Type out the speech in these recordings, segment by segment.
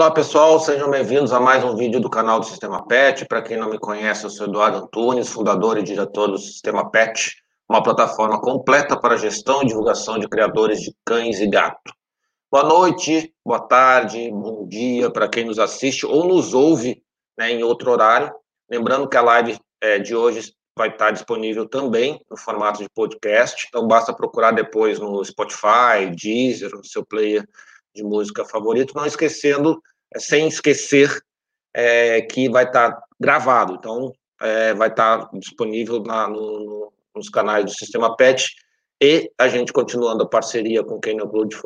Olá pessoal, sejam bem-vindos a mais um vídeo do canal do Sistema PET. Para quem não me conhece, eu sou Eduardo Antunes, fundador e diretor do Sistema PET, uma plataforma completa para gestão e divulgação de criadores de cães e gato. Boa noite, boa tarde, bom dia para quem nos assiste ou nos ouve né, em outro horário. Lembrando que a live é, de hoje vai estar disponível também no formato de podcast, então basta procurar depois no Spotify, Deezer, no seu player de música favorito, não esquecendo, sem esquecer é, que vai estar tá gravado, então é, vai estar tá disponível na, no, nos canais do Sistema PET e a gente continuando a parceria com o Kennel Club de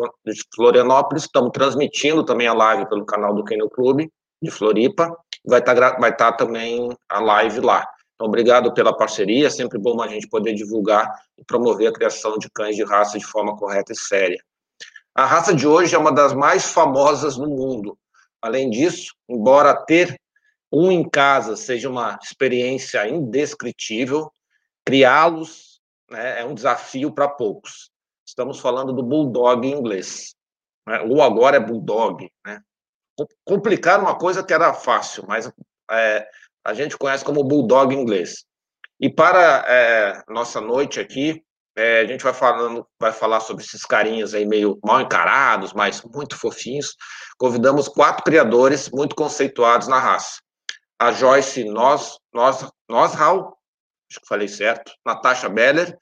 Florianópolis, estamos transmitindo também a live pelo canal do Kennel Club de Floripa, vai estar tá, vai tá também a live lá. Então, obrigado pela parceria, é sempre bom a gente poder divulgar e promover a criação de cães de raça de forma correta e séria. A raça de hoje é uma das mais famosas no mundo. Além disso, embora ter um em casa seja uma experiência indescritível, criá-los né, é um desafio para poucos. Estamos falando do bulldog inglês. Né? Ou agora é bulldog. Né? Complicar uma coisa que era fácil, mas é, a gente conhece como bulldog inglês. E para é, nossa noite aqui, é, a gente vai falando, vai falar sobre esses carinhas aí meio mal encarados, mas muito fofinhos. Convidamos quatro criadores muito conceituados na raça. A Joyce Nos, Nos, Noshal, acho que falei certo, Natasha Beller,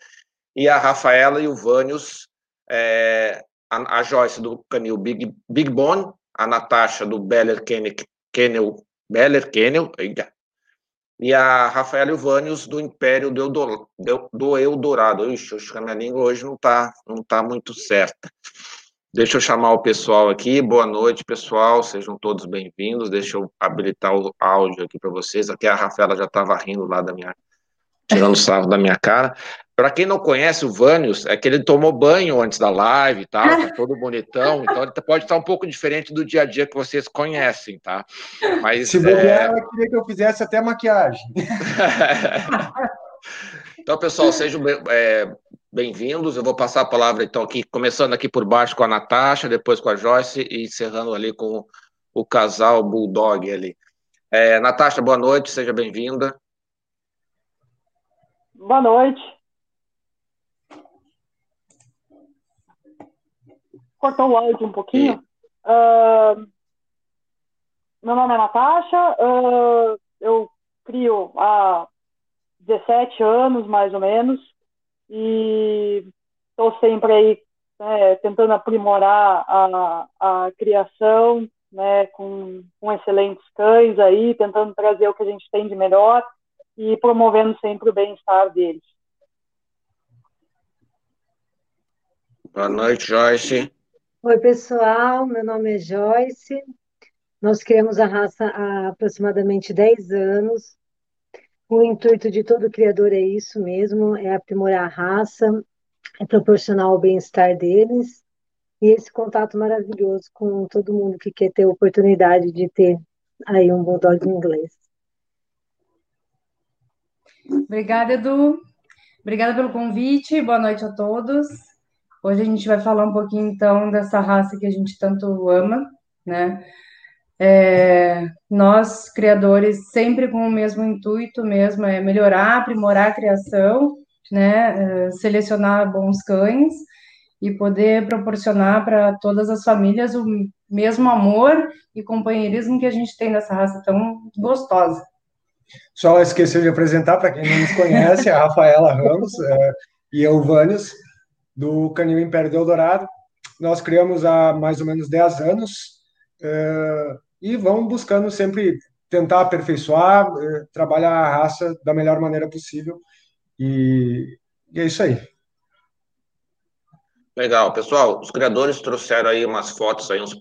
e a Rafaela e o Vânios, é, a, a, Joyce do canil Big, Big Bone, a Natasha do Beller Kennel, Kennel Beller Kennel, e a Rafaela Vânios do Império do Eldorado. Ixi, acho que a minha língua hoje não está não tá muito certa. Deixa eu chamar o pessoal aqui. Boa noite, pessoal. Sejam todos bem-vindos. Deixa eu habilitar o áudio aqui para vocês. Aqui a Rafaela já estava rindo lá da minha. tirando sarro da minha cara. Para quem não conhece o Vânios, é que ele tomou banho antes da live, tá? Tá todo bonitão, então ele pode estar um pouco diferente do dia a dia que vocês conhecem, tá? Mas se bobear, é... ela queria que eu fizesse até maquiagem. então, pessoal, sejam é, bem-vindos. Eu vou passar a palavra então aqui, começando aqui por baixo com a Natasha, depois com a Joyce e encerrando ali com o casal Bulldog ali. É, Natasha, boa noite, seja bem-vinda. Boa noite. Cortou o áudio um pouquinho. Uh, meu nome é Natasha, uh, eu crio há 17 anos, mais ou menos, e estou sempre aí né, tentando aprimorar a, a criação, né, com, com excelentes cães aí, tentando trazer o que a gente tem de melhor e promovendo sempre o bem-estar deles. Boa noite, Joyce. Oi, pessoal, meu nome é Joyce. Nós criamos a raça há aproximadamente 10 anos. O intuito de todo criador é isso mesmo, é aprimorar a raça, é proporcionar o bem-estar deles e esse contato maravilhoso com todo mundo que quer ter a oportunidade de ter aí um bulldog inglês. Obrigada, Edu. Obrigada pelo convite. Boa noite a todos. Hoje a gente vai falar um pouquinho, então, dessa raça que a gente tanto ama, né? É, nós, criadores, sempre com o mesmo intuito mesmo, é melhorar, aprimorar a criação, né? É, selecionar bons cães e poder proporcionar para todas as famílias o mesmo amor e companheirismo que a gente tem nessa raça tão gostosa. Só esqueceu de apresentar para quem não nos conhece, a Rafaela Ramos é, e eu, Vânios do Canil Império do Eldorado. Nós criamos há mais ou menos 10 anos uh, e vamos buscando sempre tentar aperfeiçoar, uh, trabalhar a raça da melhor maneira possível. E, e é isso aí. Legal, pessoal. Os criadores trouxeram aí umas fotos aí, uns,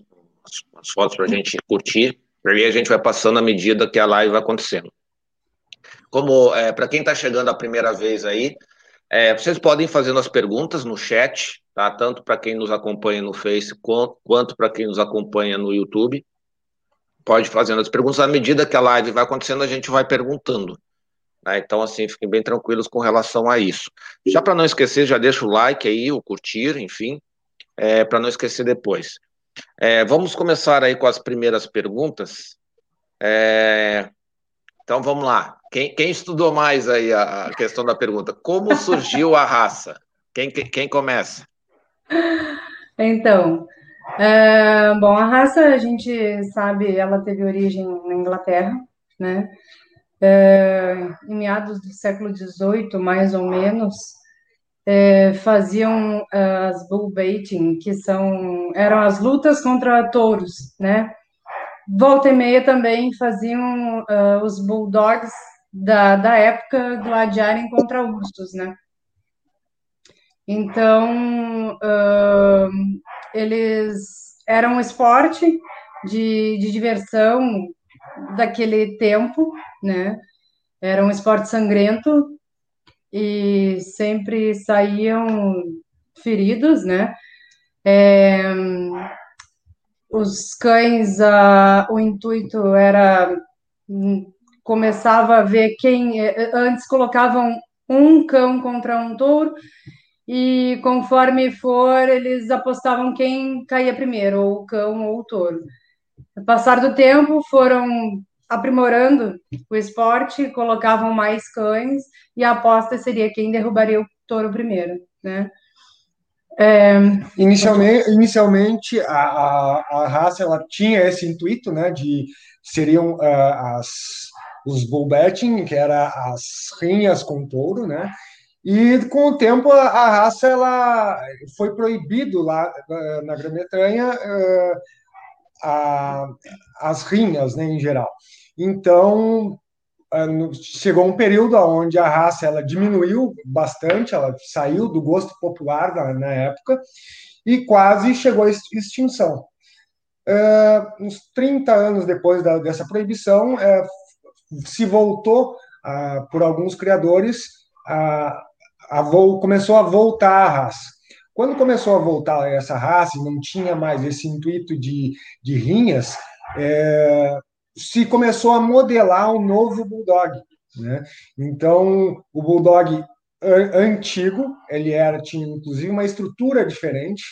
umas fotos para a gente curtir. E a gente vai passando à medida que a live vai acontecendo. Como é, para quem está chegando a primeira vez aí, é, vocês podem fazer as perguntas no chat, tá? Tanto para quem nos acompanha no Face quanto, quanto para quem nos acompanha no YouTube. Pode fazer as perguntas à medida que a live vai acontecendo, a gente vai perguntando. Né? Então, assim, fiquem bem tranquilos com relação a isso. Já para não esquecer, já deixa o like aí, o curtir, enfim, é, para não esquecer depois. É, vamos começar aí com as primeiras perguntas. É, então vamos lá. Quem, quem, estudou mais aí a, questão da pergunta? Como surgiu a raça? Quem, quem começa? Então, é, bom, a raça a gente sabe, ela teve origem na Inglaterra, né? É, em meados do século XVIII, mais ou menos, é, faziam as bull baiting, que são eram as lutas contra touros, né? Volta e meia também faziam uh, os bulldogs da, da época gladiarem contra ursos, né? Então, uh, eles eram um esporte de, de diversão daquele tempo, né? Era um esporte sangrento e sempre saíam feridos, né? É, os cães, a, o intuito era hum, começava a ver quem eh, antes colocavam um cão contra um touro e conforme for eles apostavam quem caía primeiro, ou o cão ou o touro. No passar do tempo foram aprimorando o esporte, colocavam mais cães e a aposta seria quem derrubaria o touro primeiro, né? É... Inicialmente, inicialmente a, a, a, raça ela tinha esse intuito, né, de seriam uh, as os bull betting, que era as rinhas com touro, né? E com o tempo a, a raça ela foi proibido lá uh, na Grã-Bretanha uh, as rinhas, né, em geral. Então chegou um período onde a raça ela diminuiu bastante, ela saiu do gosto popular na, na época e quase chegou à extinção. Uh, uns 30 anos depois da, dessa proibição, uh, se voltou, uh, por alguns criadores, a, a começou a voltar a raça. Quando começou a voltar essa raça não tinha mais esse intuito de, de rinhas, é, se começou a modelar um novo bulldog. Né? Então, o bulldog antigo, ele era tinha inclusive uma estrutura diferente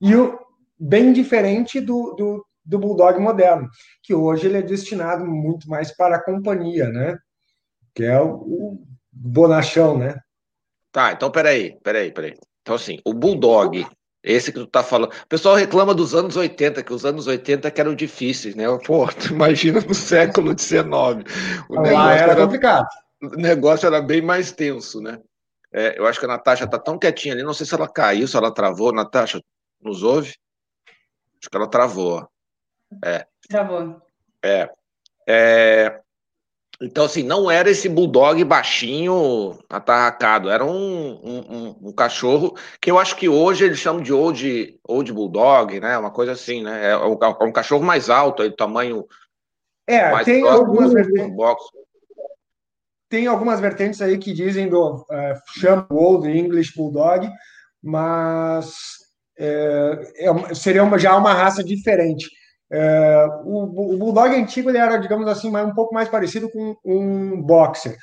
e o, bem diferente do, do, do bulldog moderno, que hoje ele é destinado muito mais para a companhia, né? Que é o, o bonachão, né? Tá, então peraí, peraí, peraí. Então assim, o bulldog esse que tu tá falando. O pessoal reclama dos anos 80, que os anos 80 que eram difíceis, né? Pô, tu imagina no século XIX. O negócio era, era complicado. O negócio era bem mais tenso, né? É, eu acho que a Natasha tá tão quietinha ali, não sei se ela caiu, se ela travou. Natasha, nos ouve? Acho que ela travou. É. Travou. É. é. Então, assim, não era esse bulldog baixinho, atarracado, era um, um, um, cachorro que eu acho que hoje eles chamam de old, old bulldog, né? Uma coisa assim, né? É um, é um cachorro mais alto, aí, tamanho. É, mais tem algumas vertentes. Tem algumas vertentes aí que dizem do uh, chamam Old English Bulldog, mas é, é, seria uma, já uma raça diferente. É, o, o, Bulldog antigo ele era, digamos assim, um pouco mais parecido com um boxer.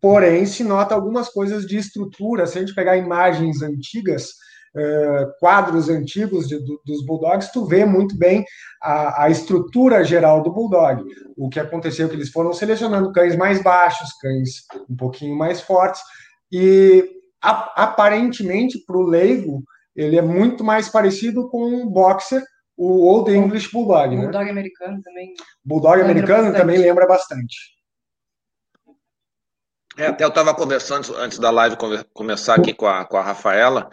Porém, se nota algumas coisas de estrutura. Se a gente pegar imagens antigas, é, quadros antigos de, do, dos Bulldogs, tu vê muito bem a, a, estrutura geral do Bulldog. O que aconteceu é que eles foram selecionando cães mais baixos, cães um pouquinho mais fortes, e aparentemente, para o leigo, ele é muito mais parecido com um boxer o Old English Bulldog, né? Bulldog americano também. Bulldog americano bastante. também lembra bastante. É, até eu estava conversando antes da live começar aqui com a, com a Rafaela,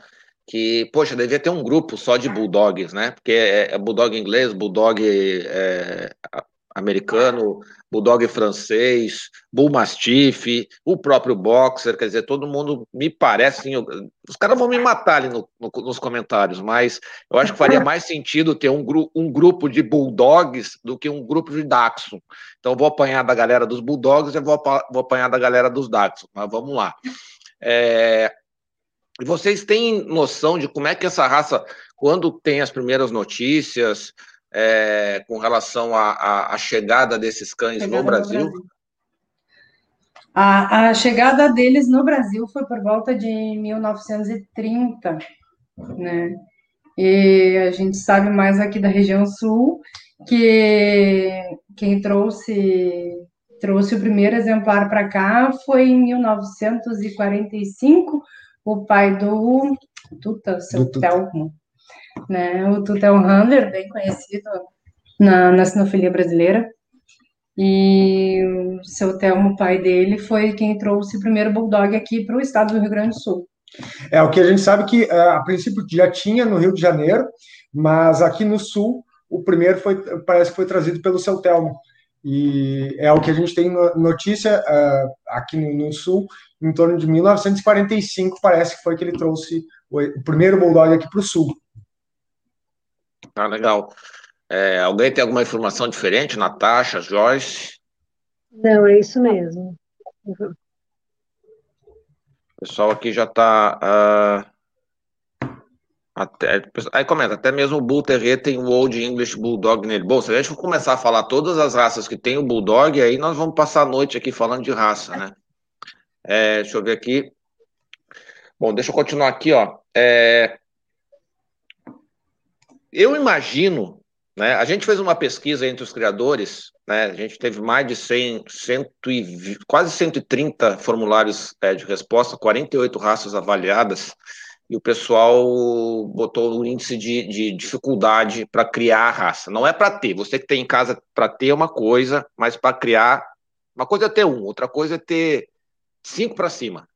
que, poxa, devia ter um grupo só de bulldogs, né? Porque é, é bulldog inglês, bulldog é, americano, bulldog francês, bull mastiff, o próprio boxer, quer dizer, todo mundo me parece, assim, os caras vão me matar ali no, no, nos comentários, mas eu acho que faria mais sentido ter um, gru, um grupo de bulldogs do que um grupo de Dachshund. Então vou apanhar da galera dos bulldogs e vou, vou apanhar da galera dos Dachshund, mas vamos lá. É, vocês têm noção de como é que essa raça, quando tem as primeiras notícias, é, com relação à chegada desses cães chegada no Brasil? Brasil. A, a, chegada deles no Brasil foi por volta de 1930, né? E a gente sabe mais aqui da região sul que quem trouxe trouxe o primeiro exemplar para cá foi em 1945, o pai do Tuta, seu do Telmo, né? O Tuta é um handler bem conhecido na, na sinofilia brasileira. E o seu Telmo, pai dele, foi quem trouxe o primeiro bulldog aqui para o estado do Rio Grande do Sul. É, o que a gente sabe que, é, a princípio, já tinha no Rio de Janeiro, mas aqui no Sul, o primeiro foi, parece que foi trazido pelo seu Telmo. E é o que a gente tem notícia uh, aqui no, Sul, em torno de 1945, parece que foi que ele trouxe o primeiro Bulldog aqui para o Sul. Ah, legal. É, alguém tem alguma informação diferente? Natasha, Joyce? Não, é isso mesmo. O pessoal aqui já está. Uh, até, aí comenta, até mesmo o Bull Terrier tem o Old English Bulldog nele. Bom, se a gente for começar a falar todas as raças que tem o Bulldog, aí nós vamos passar a noite aqui falando de raça, né? É, deixa eu ver aqui. Bom, deixa eu continuar aqui, ó. É, eu imagino, né? A gente fez uma pesquisa entre os criadores, né? A gente teve mais de 100, 120, quase 130 formulários é, de resposta, 48 raças avaliadas e o pessoal botou o índice de, de dificuldade para criar a raça. Não é para ter, você que tem em casa para ter é uma coisa, mas para criar, uma coisa é ter um, outra coisa é ter cinco para cima.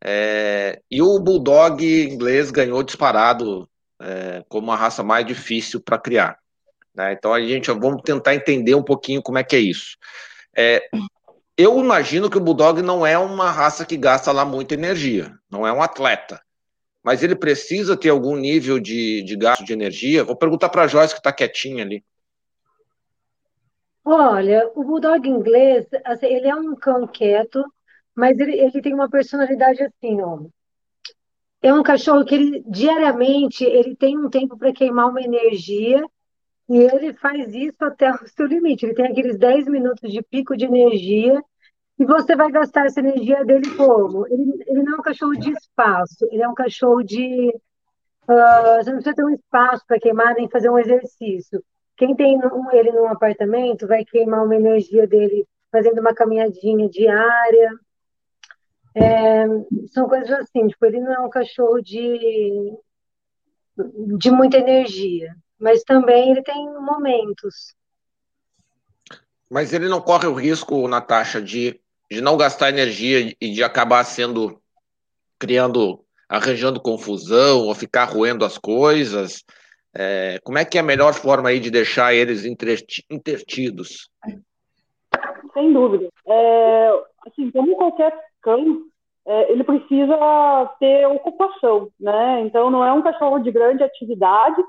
É, e o Bulldog inglês ganhou disparado é, como a raça mais difícil para criar. Né? Então a gente vamos tentar entender um pouquinho como é que é isso. É, eu imagino que o Bulldog não é uma raça que gasta lá muita energia, não é um atleta mas ele precisa ter algum nível de, de gasto de energia? Vou perguntar para a Joyce, que está quietinha ali. Olha, o Bulldog inglês, assim, ele é um cão quieto, mas ele, ele tem uma personalidade assim, ó. É um cachorro que ele, diariamente ele tem um tempo para queimar uma energia e ele faz isso até o seu limite. Ele tem aqueles 10 minutos de pico de energia e você vai gastar essa energia dele como? Ele, ele não é um cachorro de espaço, ele é um cachorro de. Uh, você não precisa ter um espaço para queimar nem fazer um exercício. Quem tem um, ele num apartamento vai queimar uma energia dele fazendo uma caminhadinha diária. É, são coisas assim, tipo, ele não é um cachorro de, de muita energia, mas também ele tem momentos. Mas ele não corre o risco, Natasha, de de não gastar energia e de acabar sendo criando, arranjando confusão ou ficar roendo as coisas. É, como é que é a melhor forma aí de deixar eles intertidos? Sem dúvida. É, assim, como qualquer cão, é, ele precisa ter ocupação, né? Então não é um cachorro de grande atividade,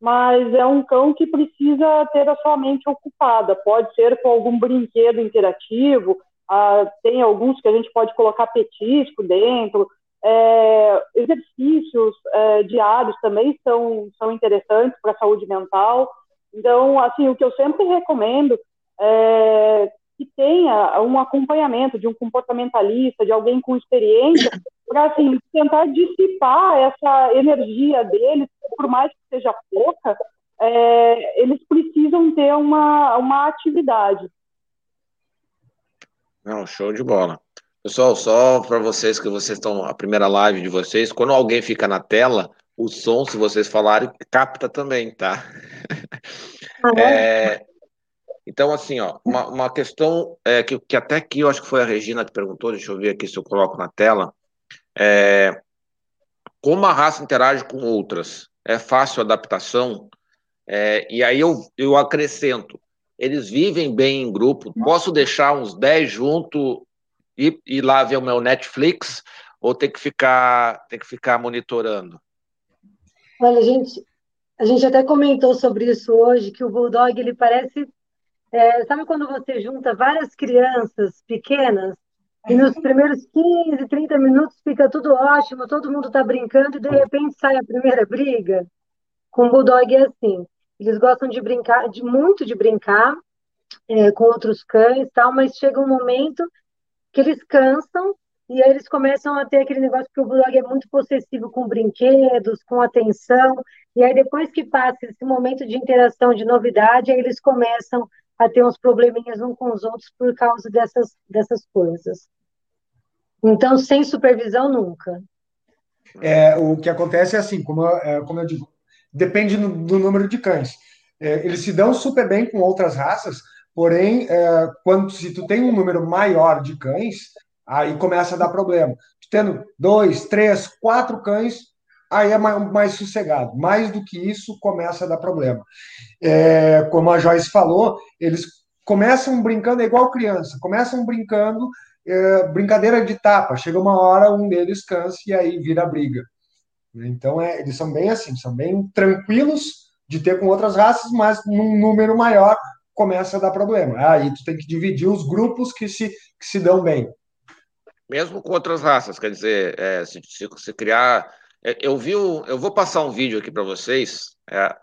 mas é um cão que precisa ter a sua mente ocupada. Pode ser com algum brinquedo interativo, ah, tem alguns que a gente pode colocar petisco dentro. É, exercícios é, diários também são, são interessantes para a saúde mental. Então, assim, o que eu sempre recomendo é que tenha um acompanhamento de um comportamentalista, de alguém com experiência, para assim, tentar dissipar essa energia deles, por mais que seja pouca, é, eles precisam ter uma, uma atividade. Não, show de bola. Pessoal, só para vocês que vocês estão, a primeira live de vocês, quando alguém fica na tela, o som, se vocês falarem, capta também, tá? Ah, é? é, então, assim, ó, uma, uma questão é, que, que até aqui eu acho que foi a Regina que perguntou, deixa eu ver aqui se eu coloco na tela. É, como a raça interage com outras? É fácil a adaptação? É, e aí eu, eu acrescento, eles vivem bem em grupo. Posso deixar uns 10 junto e ir lá ver o meu Netflix ou tem que ficar, tem que ficar monitorando? Olha, gente, a gente até comentou sobre isso hoje, que o Bulldog, ele parece... É, sabe quando você junta várias crianças pequenas e nos primeiros 15, 30 minutos fica tudo ótimo, todo mundo está brincando e de repente sai a primeira briga? Com o Bulldog é assim. Eles gostam de brincar, de muito de brincar é, com outros cães, tal, mas chega um momento que eles cansam E aí eles começam a ter aquele negócio que o bulldog é muito possessivo com brinquedos, com atenção, e aí depois que passa esse momento de interação, de novidade, aí eles começam a ter uns probleminhas uns com os outros por causa dessas, dessas coisas. Então, sem supervisão, nunca. É, o que acontece é assim, como, é, como eu digo, depende do, do número de cães. É, eles se dão super bem com outras raças, porém, é, quando se tu tem um número maior de cães, aí começa a dar problema. Tendo dois, três, quatro cães, aí é mais, mais sossegado. Mais do que isso, começa a dar problema. É, como a Joyce falou, eles começam brincando é igual criança, começam brincando, é, brincadeira de tapa. Chega uma hora, um deles cansa e aí vira briga. Então, é, eles são bem assim, são bem tranquilos de ter com outras raças, mas num número maior começa a dar problema. Aí tu tem que dividir os grupos que se, que se dão bem. Mesmo com outras raças, quer dizer, é, se, se, se, criar. É, eu vi, eu vou passar um vídeo aqui para vocês, é,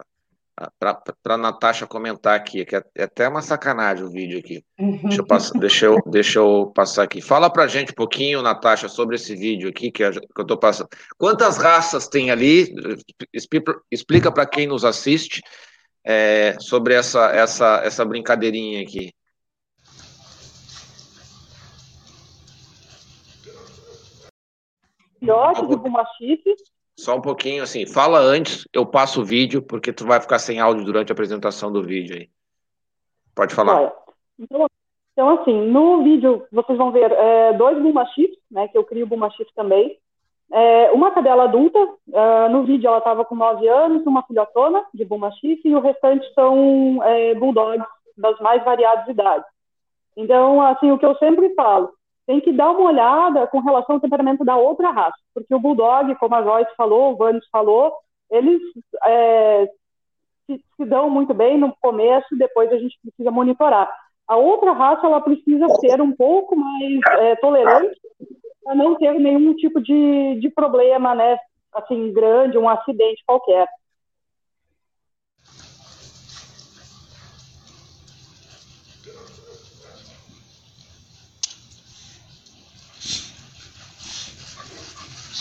para a Natasha comentar aqui, que é, é, até uma sacanagem o vídeo aqui. Deixa eu, passar, deixa, eu, deixa eu passar aqui. Fala para gente um pouquinho, Natasha, sobre esse vídeo aqui que, eu estou passando. Quantas raças tem ali? Explica para quem nos assiste é, sobre essa, essa, essa brincadeirinha aqui. Filhote de bumachife. Só um pouquinho, assim, fala antes, eu passo o vídeo, porque tu vai ficar sem áudio durante a apresentação do vídeo aí. Pode falar. Então, então, assim, no vídeo vocês vão ver é, dois bumachifes, né, que eu crio bumachife também. É, uma cadela adulta, uh, no vídeo ela estava com 9 anos, uma filhotona de bumachife, e o restante são é, bulldogs das mais variadas idades. Então, assim, o que eu sempre falo, tem que dar uma olhada com relação ao temperamento da outra raça, porque o Bulldog, como a Joyce falou, o Vanes falou, eles é, se, se, dão muito bem no começo, depois a gente precisa monitorar. A outra raça, ela precisa ser um pouco mais é, tolerante para não ter nenhum tipo de, de problema, né, assim, grande, um acidente qualquer.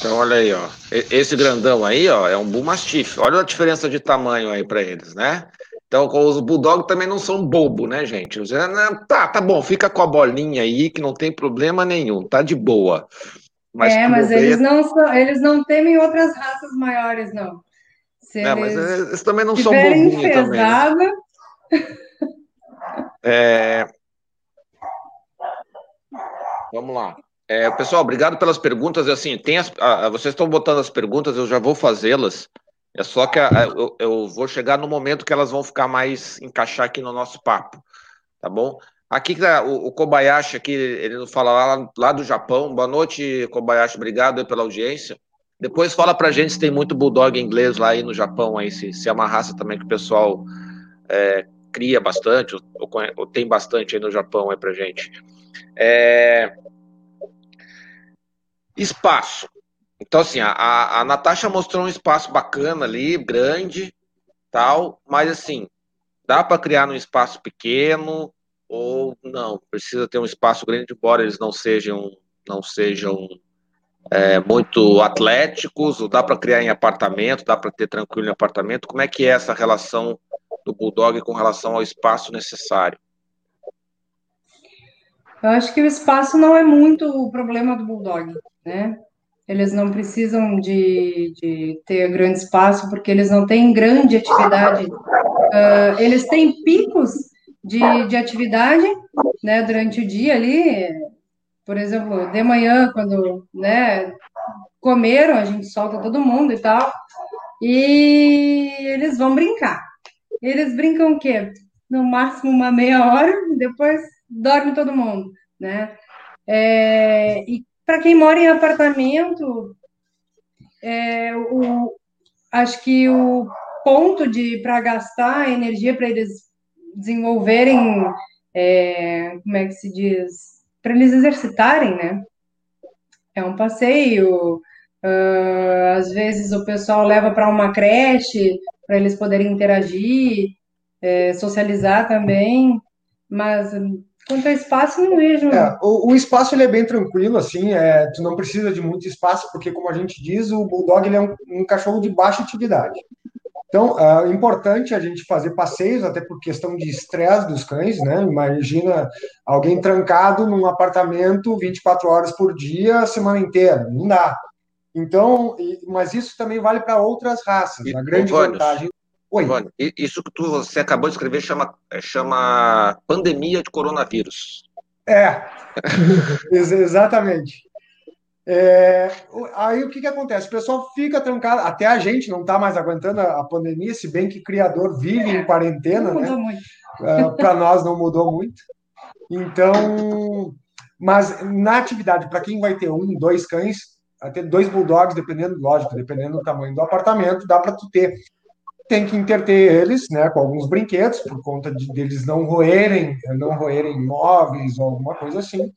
Então, olha aí, ó. Esse grandão aí, ó, é um Bull Mastiff. Olha a diferença de tamanho aí para eles, né? Então, os Bulldog também não são bobo, né, gente? Tá, tá bom, fica com a bolinha aí, que não tem problema nenhum, tá de boa. Mas é, mas eles não, são, eles não temem outras raças maiores, não. Se é, mas eles também não são bobinhos também. Né? É... Vamos lá. É, pessoal, obrigado pelas perguntas. Assim, tem as, a, vocês estão botando as perguntas, eu já vou fazê-las. É só que a, a, eu, eu, vou chegar no momento que elas vão ficar mais encaixar aqui no nosso papo, tá bom? Aqui tá, o, o Kobayashi aqui, ele nos fala lá, lá, do Japão. Boa noite, Kobayashi. Obrigado pela audiência. Depois fala pra gente se tem muito bulldog inglês lá aí no Japão, aí, se, se é uma raça também que o pessoal é, cria bastante, ou, ou, tem bastante aí no Japão aí pra gente. É, Espaço. Então, assim, a, a Natasha mostrou um espaço bacana ali, grande, tal, mas assim, dá para criar num espaço pequeno ou não? Precisa ter um espaço grande, embora eles não sejam, não sejam é, muito atléticos, ou dá para criar em apartamento, dá para ter tranquilo em apartamento. Como é que é essa relação do Bulldog com relação ao espaço necessário? Eu acho que o espaço não é muito o problema do Bulldog né? Eles não precisam de, de ter grande espaço, porque eles não têm grande atividade. Uh, eles têm picos de, de atividade, né, durante o dia ali, por exemplo, de manhã, quando, né, comeram, a gente solta todo mundo e tal, e eles vão brincar. Eles brincam o quê? No máximo uma meia hora, depois dorme todo mundo, né? É, e para quem mora em apartamento, é, o, acho que o ponto de para gastar energia para eles desenvolverem, é, como é que se diz, para eles exercitarem, né? É um passeio. Uh, às vezes o pessoal leva para uma creche para eles poderem interagir, é, socializar também. Mas Quanto ao espaço, não vejo. É, o, o, espaço ele é bem tranquilo, assim, é, tu não precisa de muito espaço, porque, como a gente diz, o Bulldog ele é um, um cachorro de baixa atividade. Então, é importante a gente fazer passeios, até por questão de estresse dos cães, né? Imagina alguém trancado num apartamento 24 horas por dia, a semana inteira. Não dá. Então, mas isso também vale para outras raças. a grande vantagem. Oi. isso que tu, você acabou de escrever chama, é, chama pandemia de coronavírus. É, exatamente. É, aí o que, que acontece? O pessoal fica trancado, até a gente não está mais aguentando a, a, pandemia, se bem que criador vive em quarentena, não né? Uh, Para nós não mudou muito. Então, mas na atividade, para quem vai ter um, dois cães, até dois bulldogs, dependendo, lógico, dependendo do tamanho do apartamento, dá para tu ter. Tem que interter eles, né, com alguns brinquedos, por conta de deles não roerem, não roerem móveis ou alguma coisa assim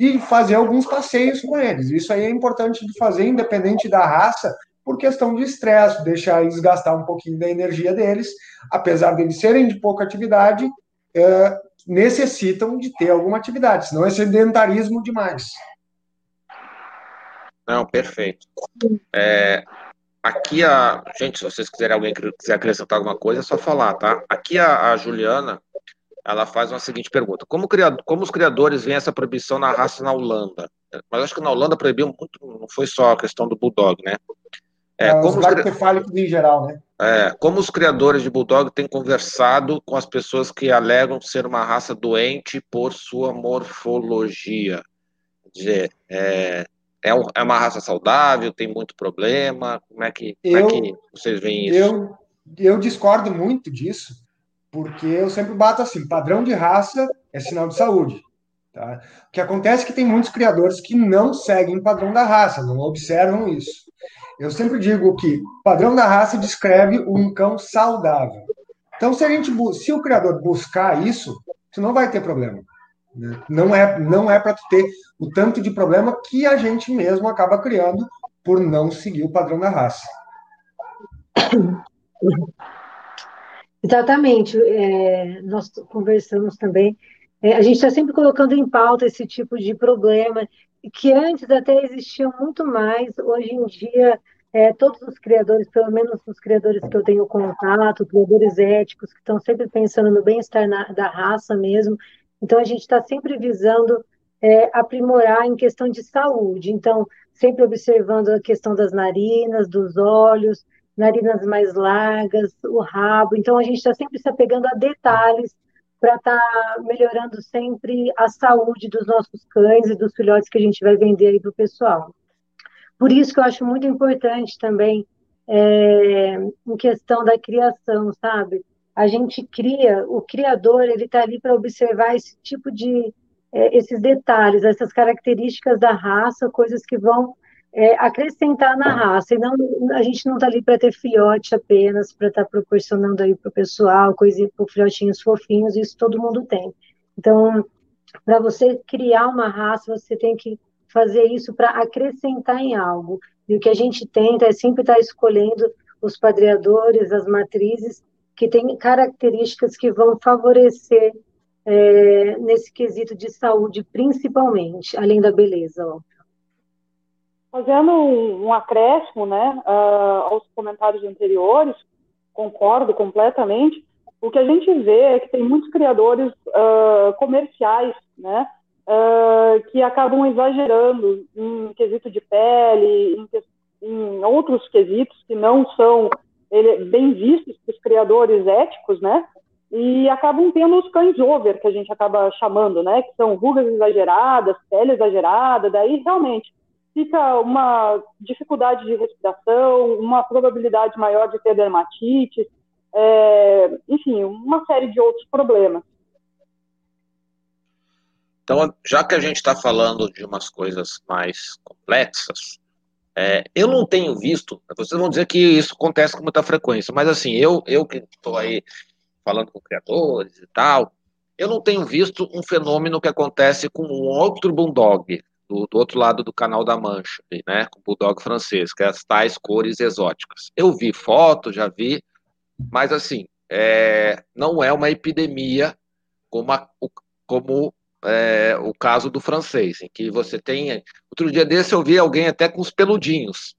e fazer alguns passeios com eles. Isso aí é importante de fazer, independente da raça, por questão de estresse, deixar eles gastar um pouquinho da energia deles, apesar de eles serem de pouca atividade, é, necessitam de ter alguma atividade, senão é sedentarismo demais. Não, perfeito. É, aqui a. Gente, se vocês quiserem alguém quiser acrescentar alguma coisa, é só falar, tá? Aqui a, a Juliana ela faz uma seguinte pergunta: como, criado, como os criadores veem essa proibição na raça na Holanda? Mas acho que na Holanda proibiu muito, não foi só a questão do bulldog, né? É, é como os cri... em geral, né? É, como os criadores de bulldog têm conversado com as pessoas que alegam ser uma raça doente por sua morfologia? Quer dizer, é, é, um, é uma raça saudável, tem muito problema? Como é que, como é que vocês veem isso? Eu, eu discordo muito disso porque eu sempre bato assim, padrão de raça é sinal de saúde. Tá? O que acontece é que tem muitos criadores que não seguem padrão da raça, não observam isso. Eu sempre digo que padrão da raça descreve um cão saudável. Então, se a gente, se o criador buscar isso, tu não vai ter problema. Né? Não é, não é para ter o tanto de problema que a gente mesmo acaba criando por não seguir o padrão da raça. Exatamente. É, nós conversamos também. É, a gente está sempre colocando em pauta esse tipo de problema, que antes até existiam muito mais. Hoje em dia, é, todos os criadores, pelo menos os criadores que eu tenho contato, criadores éticos, que estão sempre pensando no bem-estar da raça mesmo. Então, a gente está sempre visando é, aprimorar em questão de saúde. Então, sempre observando a questão das narinas, dos olhos, narinas mais largas, o rabo. Então, a gente está sempre se apegando a detalhes para estar tá melhorando sempre a saúde dos nossos cães e dos filhotes que a gente vai vender aí para o pessoal. Por isso que eu acho muito importante também é, em questão da criação, sabe? A gente cria, o criador ele está ali para observar esse tipo de é, esses detalhes, essas características da raça, coisas que vão é, acrescentar na raça. E não, a gente não está ali para ter filhote apenas, para estar tá proporcionando aí para o pessoal, coisinha para filhotinhos fofinhos, isso todo mundo tem. Então, para você criar uma raça, você tem que fazer isso para acrescentar em algo. E o que a gente tenta é sempre estar tá escolhendo os padreadores, as matrizes, que têm características que vão favorecer é, nesse quesito de saúde, principalmente, além da beleza. Fazendo um, um acréscimo né, uh, aos comentários anteriores, concordo completamente. O que a gente vê é que tem muitos criadores uh, comerciais, né, uh, que acabam exagerando em quesito de pele, em, em outros quesitos que não são ele, bem vistos para os criadores éticos, né, e acabam tendo os cães over, que a gente acaba chamando, né, que são rugas exageradas, pele exagerada, daí realmente fica uma dificuldade de respiração, uma probabilidade maior de ter dermatite, é, enfim, uma série de outros problemas. Então, já que a gente está falando de umas coisas mais complexas, é, eu não tenho visto, vocês vão dizer que isso acontece com muita frequência, mas assim, eu, eu que estou aí falando com criadores e tal, eu não tenho visto um fenômeno que acontece com um outro bulldog, do, do, outro lado do canal da Mancha, né, com o bulldog francês, que é as tais cores exóticas. Eu vi foto, já vi, mas assim, é, não é uma epidemia como, a, como é, o caso do francês, em que você tem. Outro dia desse eu vi alguém até com os peludinhos,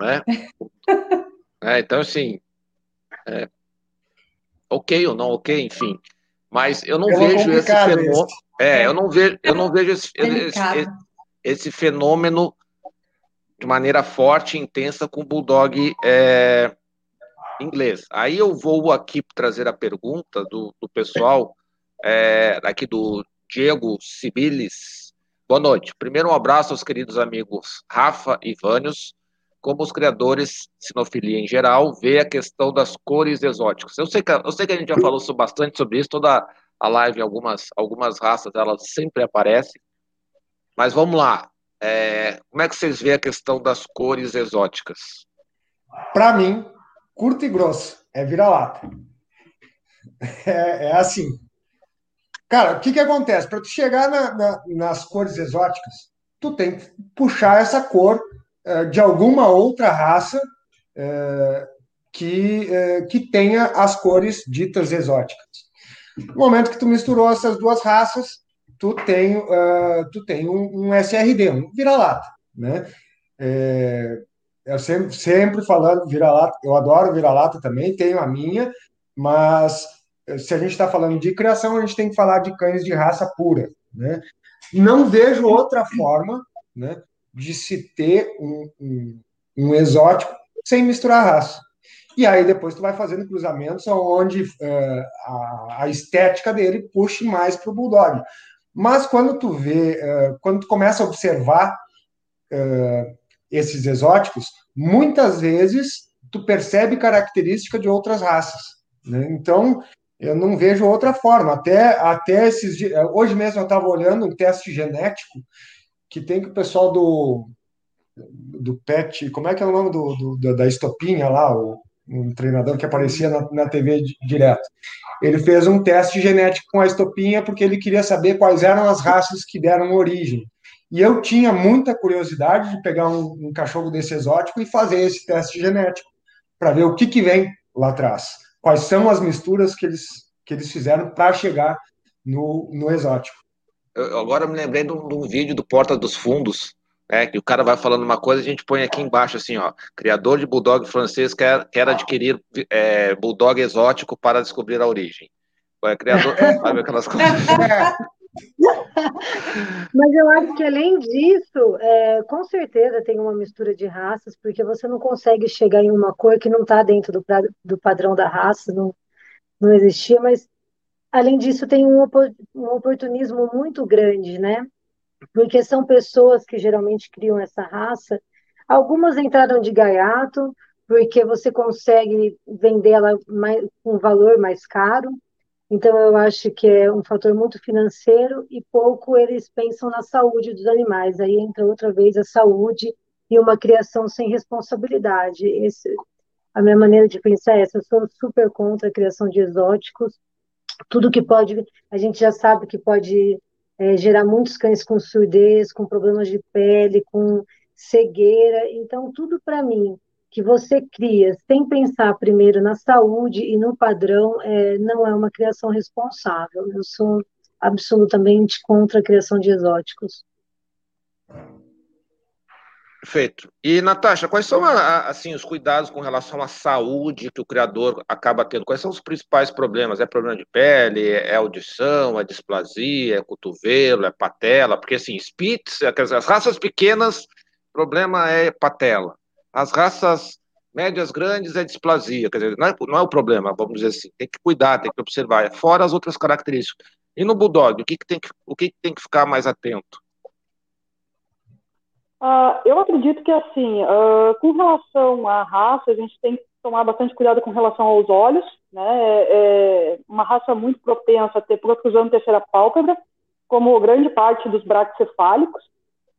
né? é, então, assim, é, ok ou não ok, enfim. Mas eu não é vejo esse fenômeno. É, eu não vejo, eu não vejo esse, esse, esse, fenômeno de maneira forte e intensa com o bulldog é, inglês. Aí eu vou aqui trazer a pergunta do, do pessoal é, aqui do Diego Sibilis. Boa noite. Primeiro, um abraço aos queridos amigos Rafa e Vânios. Como os criadores, sinofilia em geral, vê a questão das cores exóticas. Eu sei que, eu sei que a gente já falou bastante sobre isso, toda a live, algumas, algumas raças, elas sempre aparecem. Mas vamos lá. É, como é que vocês veem a questão das cores exóticas? Para mim, curto e grosso, é vira-lata. É, é, assim. Cara, o que, que acontece? Para tu chegar na, na, nas cores exóticas, tu tem que puxar essa cor uh, de alguma outra raça uh, que, uh, que tenha as cores ditas exóticas. No momento que tu misturou essas duas raças, tu tem, tu tem um, um SRD, um vira-lata, né? É, eu sempre, sempre falando vira-lata, eu adoro vira-lata também, tenho a minha, mas se a gente está falando de criação, a gente tem que falar de cães de raça pura. Né? Não vejo outra forma né, de se ter um, um, um exótico sem misturar raça. E aí depois tu vai fazendo cruzamentos onde uh, a, a, estética dele puxe mais para o bulldog. Mas quando tu vê, uh, quando tu começa a observar uh, esses exóticos, muitas vezes tu percebe característica de outras raças. Né? Então, eu não vejo outra forma. Até, até esses dias, hoje mesmo eu estava olhando um teste genético que tem que o pessoal do do PET, como é que é o nome do, do da estopinha lá, o, um treinador que aparecia na, na TV direto. Ele fez um teste genético com a estopinha porque ele queria saber quais eram as raças que deram origem. E eu tinha muita curiosidade de pegar um, um cachorro desse exótico e fazer esse teste genético para ver o que, que vem lá atrás quais são as misturas que eles, que eles fizeram para chegar no, no exótico. Eu, agora me lembrei de um, de um, vídeo do Porta dos Fundos, né, que o cara vai falando uma coisa, a gente põe aqui embaixo assim, ó, criador de bulldog francês quer, quer adquirir é, bulldog exótico para descobrir a origem. É, criador, sabe aquelas coisas. Mas eu acho que além disso, é, com certeza tem uma mistura de raças, porque você não consegue chegar em uma cor que não está dentro do, do padrão da raça, não, não existia, mas além disso tem um, um oportunismo muito grande, né? Porque são pessoas que geralmente criam essa raça. Algumas entraram de gaiato, porque você consegue vendê-la com um valor mais caro, então, eu acho que é um fator muito financeiro e pouco eles pensam na saúde dos animais. Aí entra outra vez a saúde e uma criação sem responsabilidade. Esse, a minha maneira de pensar é essa. Eu sou super contra a criação de exóticos. Tudo que pode, a gente já sabe que pode é, gerar muitos cães com surdez, com problemas de pele, com cegueira. Então, tudo para mim que você cria sem pensar primeiro na saúde e no padrão é, não é uma criação responsável. Eu sou absolutamente contra a criação de exóticos. Perfeito. E, Natasha, quais são assim, os cuidados com relação à saúde que o criador acaba tendo? Quais são os principais problemas? É problema de pele, é audição, é displasia, é cotovelo, é patela? Porque, assim, Spitz, as raças pequenas, problema é patela. As raças médias grandes é displasia, quer dizer, não é, não é o problema, vamos dizer assim, tem que cuidar, tem que observar, fora as outras características. E no Bulldog, o que, que, tem, que, o que, que tem que ficar mais atento? Uh, eu acredito que, assim, uh, com relação à raça, a gente tem que tomar bastante cuidado com relação aos olhos, né? É, é uma raça muito propensa a ter protrusão terceira pálpebra, como grande parte dos braquicefálicos.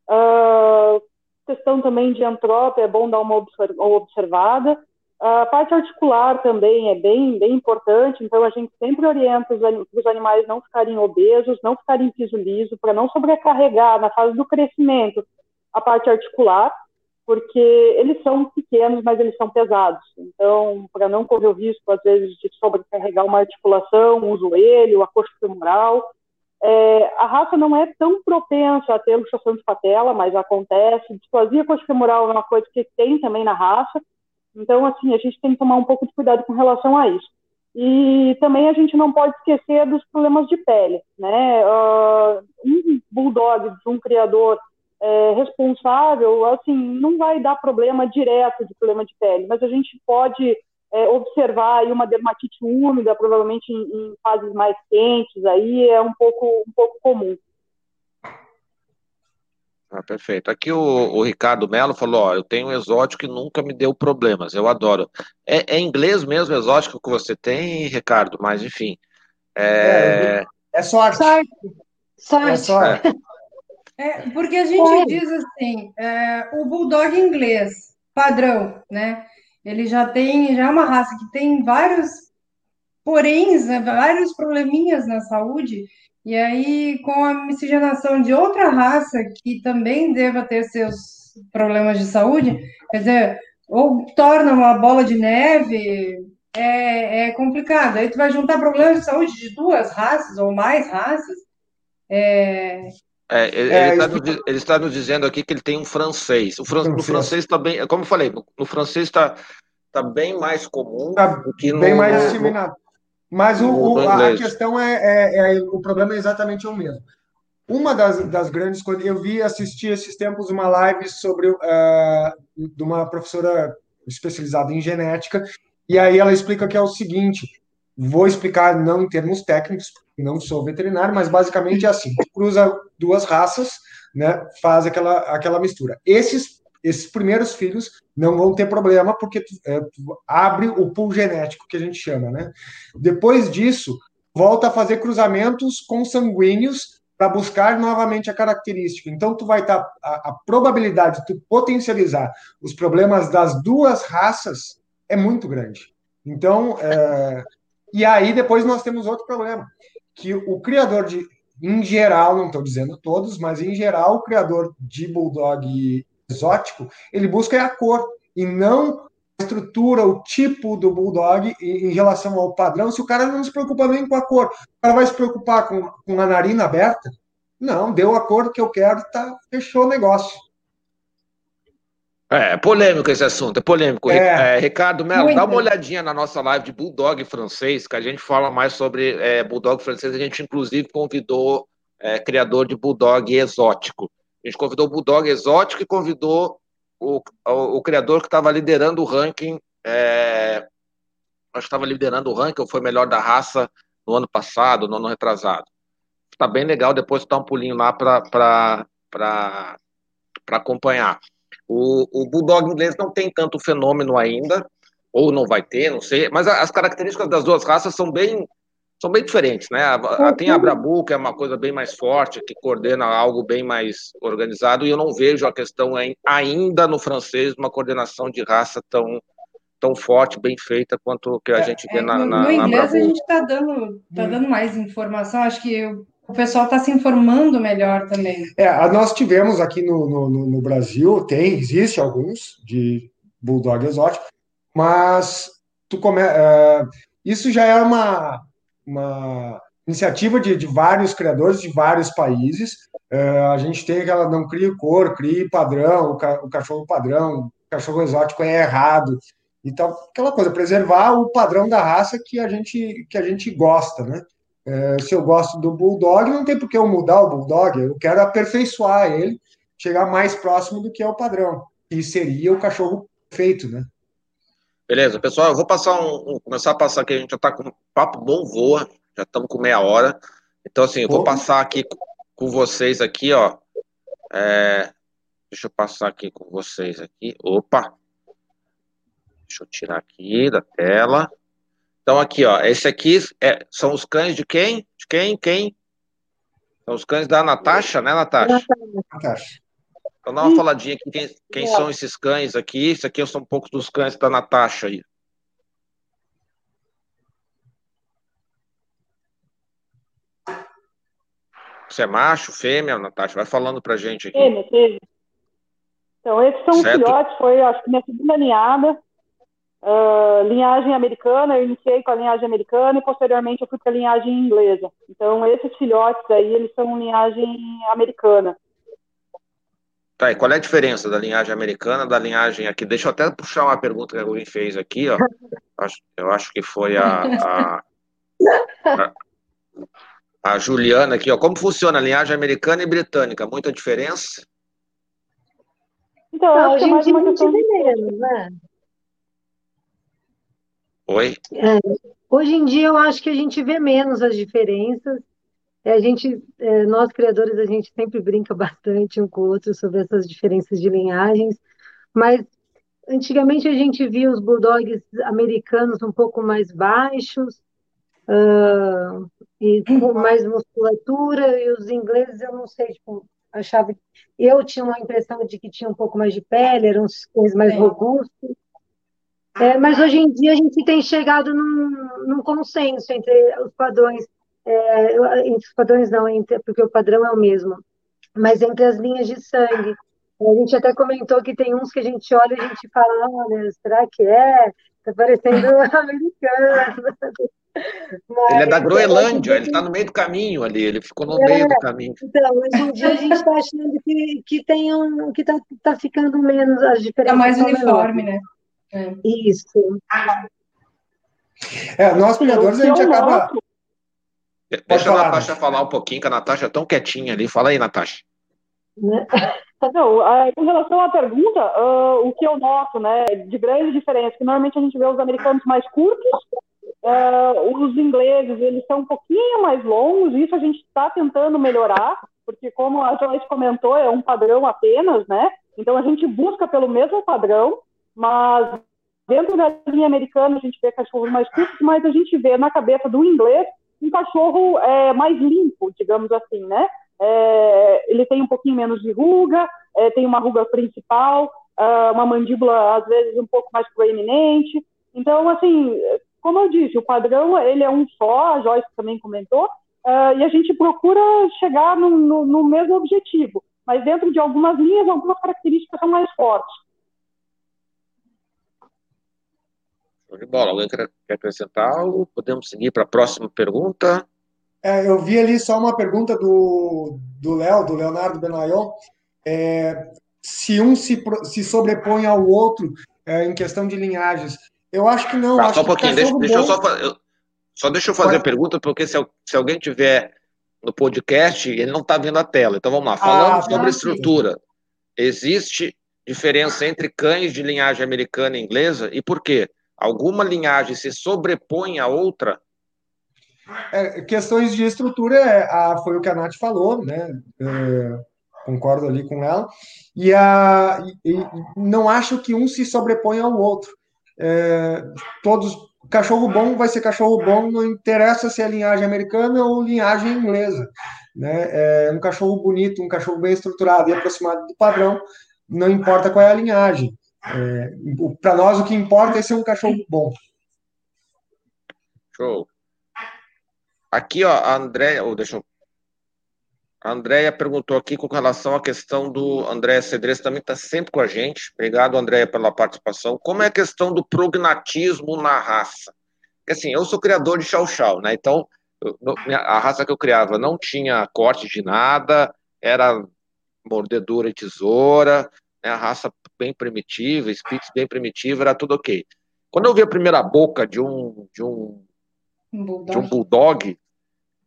Uh, questão também de antrópia, é bom dar uma observada. A parte articular também é bem, bem importante, então a gente sempre orienta os, animais não ficarem obesos, não ficarem em piso liso, para não sobrecarregar na fase do crescimento a parte articular, porque eles são pequenos, mas eles são pesados. Então, para não correr o risco, às vezes, de sobrecarregar uma articulação, um joelho, a coxa femoral, é, a raça não é tão propensa a ter luxação de patela, mas acontece. Displasia coxofemoral é uma coisa que tem também na raça. Então, assim, a gente tem que tomar um pouco de cuidado com relação a isso. E também a gente não pode esquecer dos problemas de pele, né? Uh, um bulldog de um criador é, responsável, assim, não vai dar problema direto de problema de pele, mas a gente pode é, observar aí uma dermatite úmida, provavelmente em, em, fases mais quentes, aí é um pouco, um pouco comum. Ah, perfeito. Aqui o, o Ricardo Melo falou: ó, eu tenho um exótico que nunca me deu problemas, eu adoro. É, é inglês mesmo exótico que você tem, Ricardo? Mas enfim. É, é, é sorte. Sorte. sorte. É sorte. É, porque a gente diz assim, é, o bulldog inglês, padrão, né? Ele já tem, já é uma raça que tem vários poréns, né, vários probleminhas na saúde, e aí com a miscigenação de outra raça que também deva ter seus problemas de saúde, quer dizer, ou torna uma bola de neve, é, é complicado. Aí tu vai juntar problemas de saúde de duas raças ou mais raças, é, é, ele, é, está nos, nos, dizendo aqui que ele tem um francês. O fran, no francês está bem, como eu falei, no, francês está tá bem mais comum tá do que no. Bem mais disseminado. Mas o, o, a questão é, é, é, o problema é exatamente o mesmo. Uma das, das grandes coisas, eu vi assistir esses tempos uma live sobre uh, de uma professora especializada em genética, e aí ela explica que é o seguinte: vou explicar não em termos técnicos, não sou veterinário, mas basicamente é assim: cruza duas raças, né, faz aquela, aquela mistura. Esses, esses primeiros filhos não vão ter problema, porque tu, é, tu abre o pool genético, que a gente chama. Né? Depois disso, volta a fazer cruzamentos consanguíneos para buscar novamente a característica. Então, tu vai estar tá, a, a, probabilidade de tu potencializar os problemas das duas raças é muito grande. Então, é, e aí depois nós temos outro problema que o criador de, em geral, não estou dizendo todos, mas em geral, o criador de bulldog exótico, ele busca a cor e não a estrutura, o tipo do bulldog em relação ao padrão. Se o cara não se preocupa nem com a cor, o cara vai se preocupar com, com a narina aberta? Não, deu a cor que eu quero, tá, fechou o negócio. É, é polêmico esse assunto, é polêmico. É. É, Ricardo Melo, dá uma olhadinha na nossa live de Bulldog francês, que a gente fala mais sobre é, Bulldog francês. A gente, inclusive, convidou é, criador de Bulldog exótico. A gente convidou o Bulldog exótico e convidou o, o, o criador que estava liderando o ranking. É, acho que estava liderando o ranking, ou foi melhor da raça no ano passado, no ano retrasado. Está bem legal, depois dá um pulinho lá para acompanhar. O, o Bulldog inglês não tem tanto fenômeno ainda, ou não vai ter, não sei, mas as características das duas raças são bem são bem diferentes, né? Tem a Brabu, que é uma coisa bem mais forte, que coordena algo bem mais organizado, e eu não vejo a questão ainda no francês uma coordenação de raça tão tão forte, bem feita quanto que a é, gente vê na, no, na, no inglês a gente está dando, tá dando mais informação. Acho que eu, o pessoal está se informando melhor também. É, nós tivemos aqui no, no, no, Brasil, tem, existe alguns de bulldog exótico, mas tu come, uh, isso já é uma, uma iniciativa de, de vários criadores de vários países. Uh, a gente tem aquela não cria cor, cria padrão, o, ca, o cachorro padrão, o cachorro exótico é errado. Então, aquela coisa, preservar o padrão da raça que a gente, que a gente gosta, né? É, se eu gosto do Bulldog, não tem por que eu mudar o Bulldog, eu quero aperfeiçoar ele, chegar mais próximo do que é o padrão, e seria o cachorro perfeito, né? Beleza, pessoal, eu vou passar um, um começar a passar aqui, a gente já está com papo bom voa, já estamos com meia hora, então assim, eu vou passar aqui com vocês aqui, ó, é, deixa eu passar aqui com vocês aqui, opa, deixa eu tirar aqui da tela, então, aqui, ó, esse aqui é, são os cães de quem? De quem? Quem? São os cães da Natasha, né, Natasha? Natasha. Então, dá uma faladinha aqui, quem, quem são esses cães aqui? Esse aqui são um pouco dos cães da Natasha aí. Você é macho, fêmea, Natasha? Vai falando pra gente aqui. Fêmea, fêmea. Então, esses são certo. os filhotes, foi, acho que minha segunda ninhada. Uh, linhagem americana, eu iniciei com a linhagem americana e posteriormente eu fui para a linhagem inglesa. Então, esses filhotes aí, eles são linhagem americana. Tá, e qual é a diferença da linhagem americana da linhagem aqui? Deixa eu até puxar uma pergunta que a Rui fez aqui, ó. Eu acho que foi a, a, a, a Juliana aqui, ó. Como funciona a linhagem americana e britânica? Muita diferença? Então, Não, a gente uma questão... menos, né? Oi? É, hoje em dia eu acho que a gente vê menos as diferenças. É, a gente, é, nós criadores, a gente sempre brinca bastante um com o outro sobre essas diferenças de linhagens, mas antigamente a gente via os bulldogs americanos um pouco mais baixos uh, e com mais musculatura, e os ingleses, eu não sei, tipo, achava, eu tinha uma impressão de que tinha um pouco mais de pele, eram coisas mais robustos, é, mas hoje em dia a gente tem chegado num, num consenso entre os padrões, é, entre os padrões não, entre, porque o padrão é o mesmo, mas entre as linhas de sangue. A gente até comentou que tem uns que a gente olha e a gente fala, olha, será que é? Tá parecendo americano. Mas, ele é da Groenlândia, ele está no meio do caminho ali, ele ficou no é, meio do caminho. Então, hoje em dia a gente está achando que, que tem um, que está tá ficando menos as diferenças. Está mais uniforme, né? É. Isso. É, nós criadores a gente acaba. Deixa a Natasha falar um pouquinho, que a Natasha é tão quietinha ali. Fala aí, Natasha. Né? Não, em relação à pergunta, uh, o que eu noto, né, de grande diferença, que normalmente a gente vê os americanos mais curtos, uh, os ingleses, eles são um pouquinho mais longos, isso a gente está tentando melhorar, porque como a Joyce comentou, é um padrão apenas, né, então a gente busca pelo mesmo padrão, mas dentro da linha americana a gente vê cachorros mais curtos, mas a gente vê na cabeça do inglês um cachorro é, mais limpo, digamos assim, né? É, ele tem um pouquinho menos de ruga, é, tem uma ruga principal, uh, uma mandíbula às vezes um pouco mais proeminente. Então, assim, como eu disse, o padrão ele é um só, a Joyce também comentou, uh, e a gente procura chegar no, no, no mesmo objetivo, mas dentro de algumas linhas, algumas características são mais fortes. Show de bola. Alguém quer, quer acrescentar algo? Podemos seguir para a próxima pergunta? É, eu vi ali só uma pergunta do Léo, do Leonardo Benayon. É, se um se, se sobrepõe ao outro é, em questão de linhagens. Eu acho que não. Tá, só um pouquinho, deixa, deixa eu só fazer. Só deixa eu fazer Pode. a pergunta, porque se, se alguém tiver no podcast, ele não está vendo a tela. Então vamos lá. Falando ah, sobre estrutura, existe diferença entre cães de linhagem americana e inglesa e por quê? Alguma linhagem se sobrepõe à outra? É, questões de estrutura é, a, foi o que a Nath falou, né? É, concordo ali com ela. E, a, e, não acho que um se sobrepõe ao outro. É, todos, cachorro bom vai ser cachorro bom, não interessa se é linhagem americana ou linhagem inglesa. Né? É um cachorro bonito, um cachorro bem estruturado e aproximado do padrão, não importa qual é a linhagem. É, para nós, o que importa é ser um cachorro bom. Show. Aqui, ó, a Andréia, oh, deixa eu... A Andréia perguntou aqui com relação à questão do André Cedrez, também está sempre com a gente. Obrigado, Andréia, pela participação. Como é a questão do prognatismo na raça? Porque, assim, eu sou criador de chau-chau, né? Então, eu, a raça que eu criava não tinha corte de nada, era mordedura e tesoura, né, a raça bem primitiva, Spitz bem primitiva, era tudo ok. Quando eu vi a primeira boca de um de um, um bulldog. de um bulldog,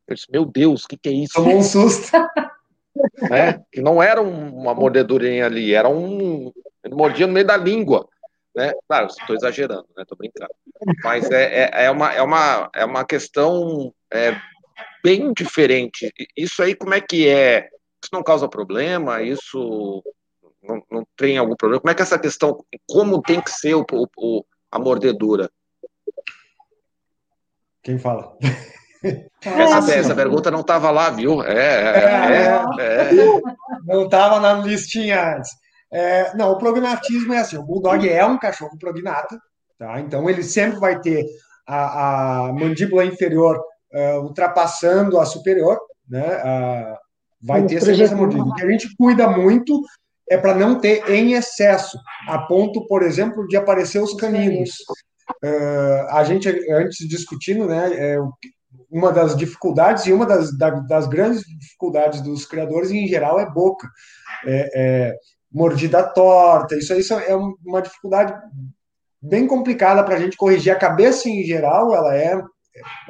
eu disse, meu Deus, o que, que é isso? Tomou um susto. né? Que não era uma mordedurinha ali, era um. Ele mordia no meio da língua. Né? Claro, estou exagerando, né? Tô brincando. Mas é, é, é, uma, é, uma, é uma questão é, bem diferente. Isso aí, como é que é? Isso não causa problema? Isso não, não tem algum problema? Como é que é essa questão, como tem que ser o, o a mordedura? Quem fala? Essa, essa pergunta não estava lá, viu? É, é, é, é. Não estava na listinha antes. É, não, o prognatismo é assim: o bulldog é um cachorro prognata, tá? Então ele sempre vai ter a, a mandíbula inferior uh, ultrapassando a superior, né? Uh, vai ter sempre essa mordida. que a gente cuida muito é para não ter em excesso, a ponto, por exemplo, de aparecer os caninos. uh, a gente, antes discutindo, né, é, uma das dificuldades e uma das, da, das grandes dificuldades dos criadores em geral é boca. É, é, mordida torta, isso, isso é uma dificuldade bem complicada para a gente corrigir. A cabeça, em geral, ela é,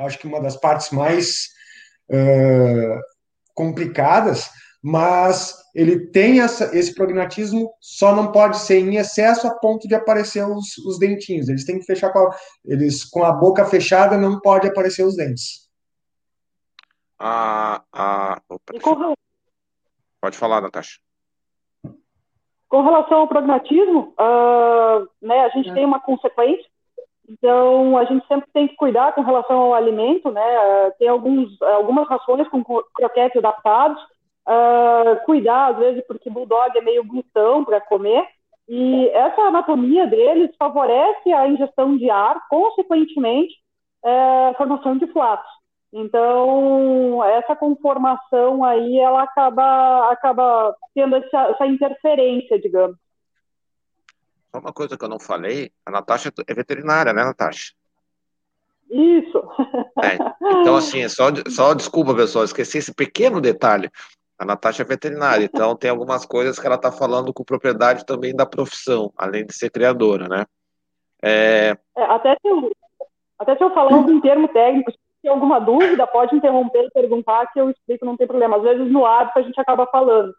acho que uma das partes mais uh, complicadas, mas ele tem essa, esse prognatismo, só não pode ser em excesso a ponto de aparecer os, os dentinhos. Eles têm que fechar com a, eles com a boca fechada, não pode aparecer os dentes. Ah, ah, opa, Pode falar, Natasha. Com relação ao pragmatismo, uh, né, a gente é. tem uma consequência, então a gente sempre tem que cuidar com relação ao alimento, né, uh, tem alguns, algumas rações com croquetes adaptados, uh, cuidar às vezes porque bulldog é meio glutão para comer, e essa anatomia deles favorece a ingestão de ar, consequentemente, a formação de flatos. Então, essa conformação aí, ela acaba, acaba tendo essa, essa interferência, digamos. Só uma coisa que eu não falei, a Natasha é veterinária, né, Natasha? Isso. É, então, assim, é só, só desculpa, pessoal, esqueci esse pequeno detalhe. A Natasha é veterinária, então tem algumas coisas que ela está falando com propriedade também da profissão, além de ser criadora, né? É... É, até, se eu, até se eu falar um termo técnico tem alguma dúvida, pode interromper e perguntar que eu explico, não tem problema. Às vezes no hábito a gente acaba falando.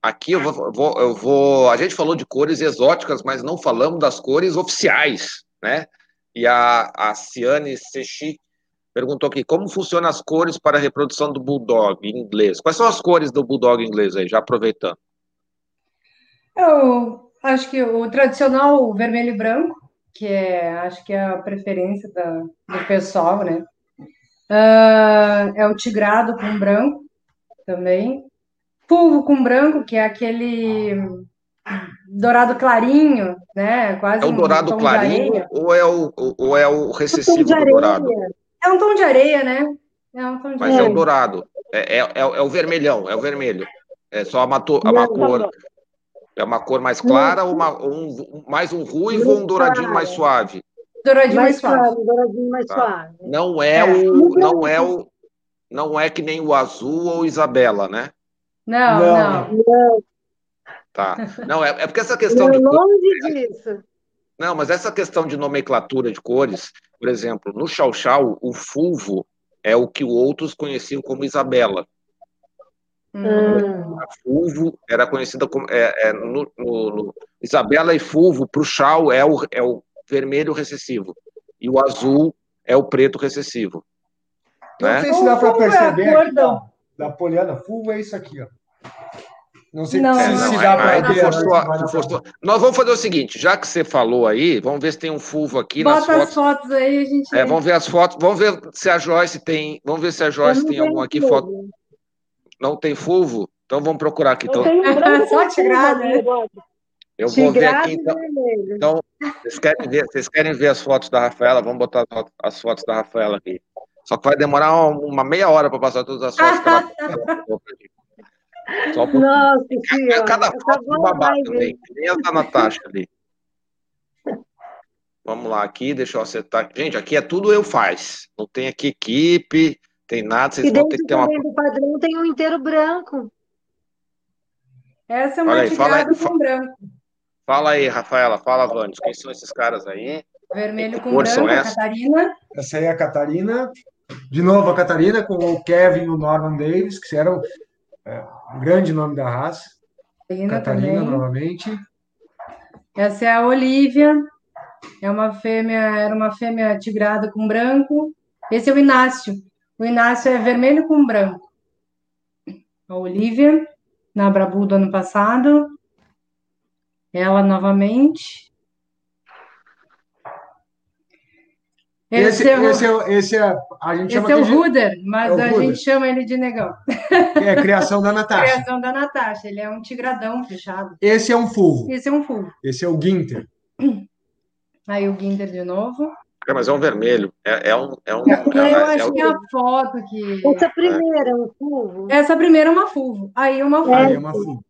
Aqui eu vou, vou, eu vou. A gente falou de cores exóticas, mas não falamos das cores oficiais, né? E a, a Ciane Sechi perguntou aqui como funcionam as cores para a reprodução do bulldog em inglês. Quais são as cores do bulldog em inglês aí, já aproveitando? Eu acho que o tradicional vermelho e branco, que é, acho que é a preferência da, do pessoal, né? Uh, é o tigrado com branco também. Fulvo com branco, que é aquele dourado clarinho, né? Quase é o dourado um clarinho ou é o, ou é o recessivo do dourado? É um tom de areia, né? É um tom de Mas areia. é o dourado. É, é, é, é, o vermelhão, é o vermelho. É só uma, to, uma cor é uma cor mais clara ou uma, um, mais um ruivo ou um douradinho mais suave? Douradinho mais, mais suave. Douradinho mais tá. suave. Não é, é, o. Não é o. Não é que nem o azul ou Isabela, né? Não, não. não. Tá. Não, é, é porque essa questão de. Longe disso. Não, mas essa questão de nomenclatura de cores, por exemplo, no Chau Chau, o fulvo é o que outros conheciam como Isabela. Hum. A Fulvo era conhecida como. É, é, no, no, no, Isabela e Fulvo, para o Chau, é o, é o vermelho recessivo. E o azul é o preto recessivo. Não né? sei se dá para perceber é aqui, da, da Poliana. Fulvo é isso aqui, ó. Não sei não, se, não, se dá para ver. Nós vamos fazer o seguinte, já que você falou aí, vamos ver se tem um fulvo aqui Bota nas fotos. as fotos aí, a gente. É, vamos ver as fotos, vamos ver se a Joyce tem. Vamos ver se a Joyce tem algum aqui foto. Não tem fulvo? Então vamos procurar aqui. Então... Só tigrada. Eu vou ver aqui então. Então, vocês querem ver, vocês querem ver as fotos da Rafaela? Vamos botar as fotos da Rafaela aqui. Só que vai demorar uma meia hora para passar todas as fotos que ela Só um Nossa senhora. Cada foto de babado também. Nem a da Natasha ali. Vamos lá aqui, deixa eu acertar. Gente, aqui é tudo eu faz. Não tem aqui equipe, tem nada, vocês e vão ter que ter uma. do padrão tem um inteiro branco. Essa é uma aí, fala com branco. Fala aí, Rafaela, fala, Vânios. Quem são esses caras aí? Vermelho com branco, a Catarina. Essa aí é a Catarina. De novo, a Catarina com o Kevin e o Norman Davis, que eram é, um grande nome da raça. Catarina, Catarina também. novamente. Essa é a Olivia. É uma fêmea, era uma fêmea tigrada com branco. Esse é o Inácio. O Inácio é vermelho com branco. A Olivia, na Brabu do ano passado. Ela novamente. Esse, esse, é, o, esse, é, esse é, a gente esse é o Ruder, mas é o a Ruder. gente chama ele de negão. É a criação da Natasha. criação da Natasha, ele é um tigradão fechado. Esse é um fulvo. Esse é um fulvo. Esse é o Ginter. Aí o Ginter de novo. É, mas é um vermelho. É, é um. É um é, eu é, acho que é a foto que. Essa primeira é um fulvo. Essa primeira é uma fulvo. Aí uma fulvo. Aí é uma fulvo.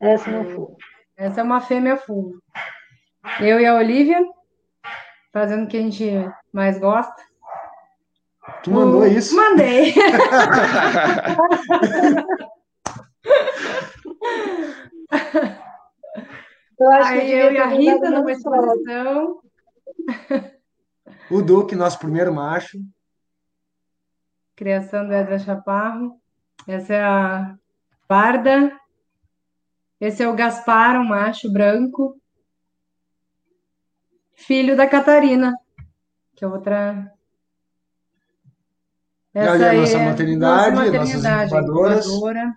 Essa é uma fulvo. Essa é uma fêmea fulvo. Eu e a Olivia. Fazendo o que a gente mais gosta. Tu mandou O- isso? Mandei. Eu Aí eu e a Rita numa exposição. O Duque, nosso primeiro macho. Criação do Edra Chaparro. Essa é a Barda. Esse é o Gaspar, um macho branco. Filho da Catarina, que é outra. E ali a aí nossa é maternidade, nossa nossas maternidade, incubadoras. incubadora.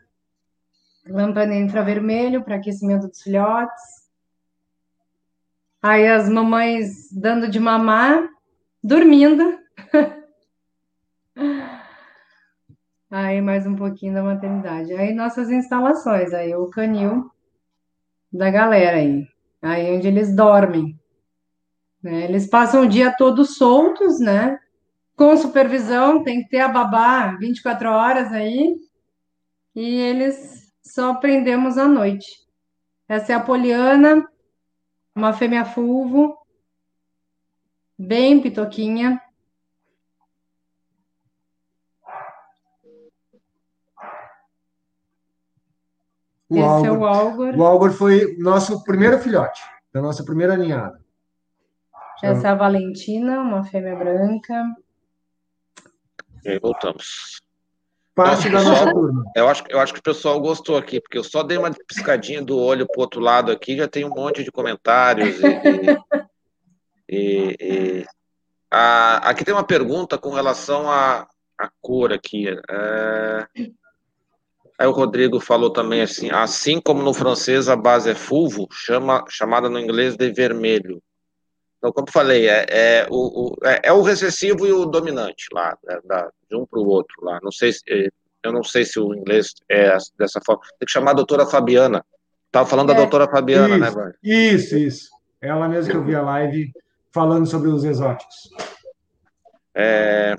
Lâmpada infravermelho para aquecimento dos filhotes. Aí as mamães dando de mamar, dormindo. Aí mais um pouquinho da maternidade. Aí nossas instalações, aí o canil da galera aí. Aí onde eles dormem. Né? Eles passam o dia todo soltos, né? Com supervisão, tem que ter a babá 24 horas aí. E eles só prendemos à noite. Essa é a Poliana, uma fêmea fulvo, bem pitoquinha. O Esse é o. Algor. O Algor foi nosso primeiro filhote, da nossa primeira ninhada. Essa é a Valentina, uma fêmea branca. E aí voltamos. Parte da Nossa, turma. Eu acho, eu acho que o pessoal gostou aqui, porque eu só dei uma piscadinha do olho pro outro lado aqui, já tem um monte de comentários. E, e- e- a- aqui tem uma pergunta com relação à à cor aqui. É, aí o Rodrigo falou também assim, assim como no francês a base é fulvo, chama, chamada no inglês de vermelho. Então, como eu falei, é, é o, o- é, é o recessivo e o dominante lá, né, da- de um para o outro lá. Não sei se, eh, eu não sei se o inglês é dessa forma. Tem que chamar a doutora Fabiana. Estava falando da É. doutora Fabiana, né, Isso. Vânia? Isso, isso. Ela mesma que eu vi a live falando sobre os exóticos. É,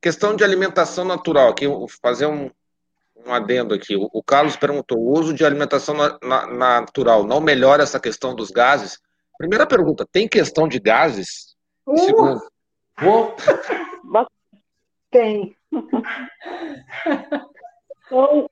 Questão de alimentação natural. Aqui, fazer um, um adendo aqui. O, o Carlos perguntou: o uso de alimentação na- na- natural não melhora essa questão dos gases? Primeira pergunta: tem questão de gases? Uh, segundo, vou- Tem. Então,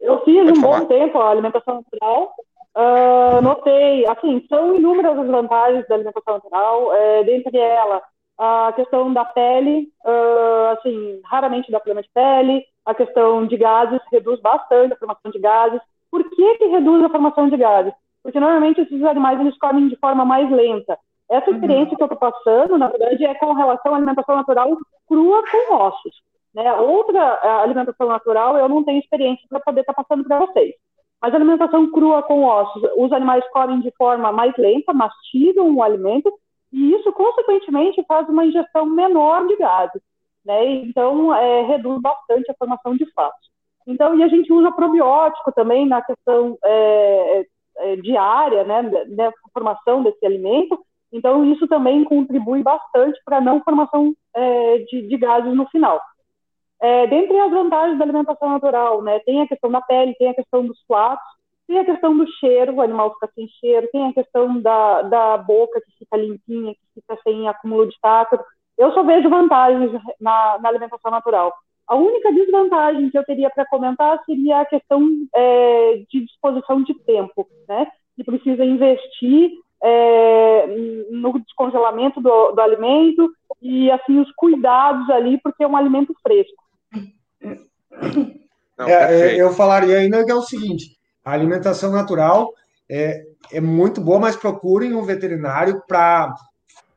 eu fiz Pode um falar. bom tempo a alimentação natural. Ah, notei, assim, são inúmeras as vantagens da alimentação natural, é, dentre elas a questão da pele, ah, assim, raramente dá problema de pele, a questão de gases reduz bastante a formação de gases. Por que que reduz a formação de gases? Porque normalmente esses animais eles comem de forma mais lenta. Essa Uhum. experiência que eu estou passando, na verdade, é com relação à alimentação natural crua com ossos. Né? Outra alimentação natural eu não tenho experiência para poder estar passando para vocês. Mas alimentação crua com ossos, os animais comem de forma mais lenta, mastigam o alimento, e isso, consequentemente, faz uma ingestão menor de gases. Né? Então, é, reduz bastante a formação de fatos. Então, e a gente usa probiótico também na questão é, é, diária, né, da formação desse alimento. Então, isso também contribui bastante para a não formação é, de, de gases no final. É, dentre as vantagens da alimentação natural, né, tem a questão da pele, tem a questão dos platos, tem a questão do cheiro, o animal fica sem cheiro, tem a questão da, da boca que fica limpinha, que fica sem acúmulo de tártaro. Eu só vejo vantagens na, na alimentação natural. A única desvantagem que eu teria para comentar seria a questão é, de disposição de tempo, né? Que precisa investir é, no descongelamento do, do alimento e assim os cuidados ali, porque é um alimento fresco. Não, É, é, eu falaria ainda que é o seguinte: a alimentação natural é, é muito boa, mas procurem um veterinário para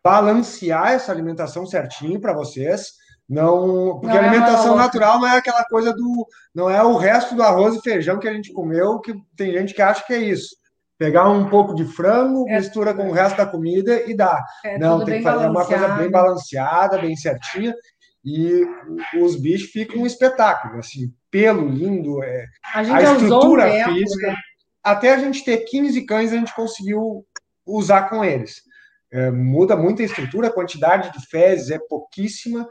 balancear essa alimentação certinho para vocês. Não, porque Não é alimentação louca. natural não é aquela coisa do, não é o resto do arroz e feijão que a gente comeu, que tem gente que acha que é isso. Pegar um pouco de frango, É mistura com o resto da comida e dá. É Não, tem que fazer uma coisa bem balanceada, bem certinha, e os bichos ficam um espetáculo, assim, pelo lindo, é, A a um estrutura tempo, física. né? Até a gente ter 15 cães, a gente conseguiu usar com eles. É, muda muito a estrutura, a quantidade de fezes é pouquíssima,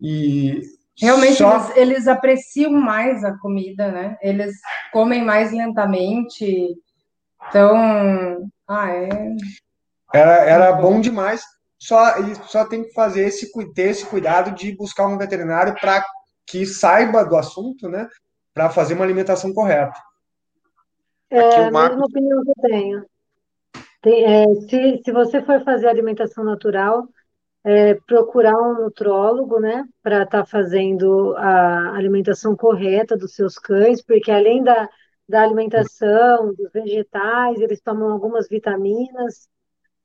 e Realmente só... eles, eles apreciam mais a comida, né? Eles comem mais lentamente. Então, ah, é. Era, era bom demais. Só, só tem que fazer esse, ter esse cuidado de buscar um veterinário para que saiba do assunto, né? Para fazer uma alimentação correta. É a mesma opinião que eu tenho. Tem, é, se, se você for fazer alimentação natural, é, procurar um nutrólogo, né, para estar tá fazendo a alimentação correta dos seus cães, porque além da, da alimentação, dos vegetais, eles tomam algumas vitaminas.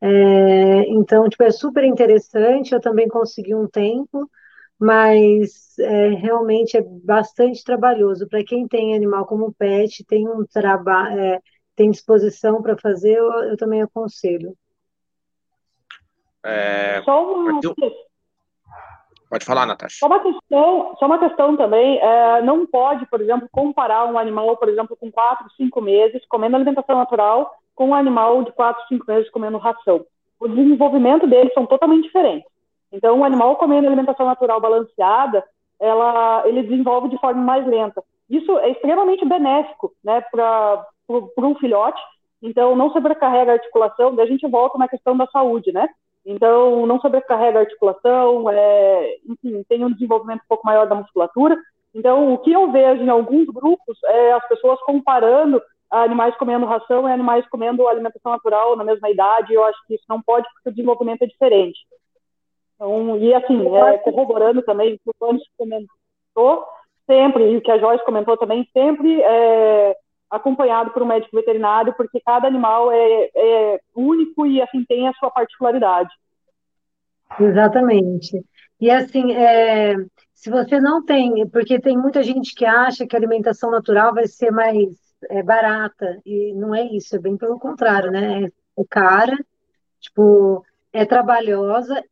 É, então, tipo, é super interessante. Eu também consegui um tempo, mas é, realmente é bastante trabalhoso. Para quem tem animal como pet, tem um trabalho, é, tem disposição para fazer, eu, eu também aconselho. É... Só uma... Pode falar, Natasha. Só uma questão, só uma questão também, é, não pode, por exemplo, comparar um animal, por exemplo, com 4, 5 meses, comendo alimentação natural, com um animal de 4, 5 meses comendo ração. O desenvolvimento deles são totalmente diferentes. Então, um animal comendo alimentação natural balanceada, ela, ele desenvolve de forma mais lenta. Isso é extremamente benéfico né, para um filhote, então não sobrecarrega a articulação, daí a gente volta na questão da saúde, né? Então, não sobrecarrega a articulação, é, enfim, tem um desenvolvimento um pouco maior da musculatura. Então, o que eu vejo em alguns grupos é as pessoas comparando animais comendo ração e animais comendo alimentação natural na mesma idade. Eu acho que isso não pode, porque o desenvolvimento é diferente. Então, e assim, é, corroborando também o que o comentou, sempre, e o que a Joyce comentou também, sempre é, acompanhado por um médico veterinário, porque cada animal é, é único e assim tem a sua particularidade. Exatamente. E assim, é, se você não tem, porque tem muita gente que acha que a alimentação natural vai ser mais é, barata, e não é isso, é bem pelo contrário, né? É, é cara, tipo, é trabalhosa,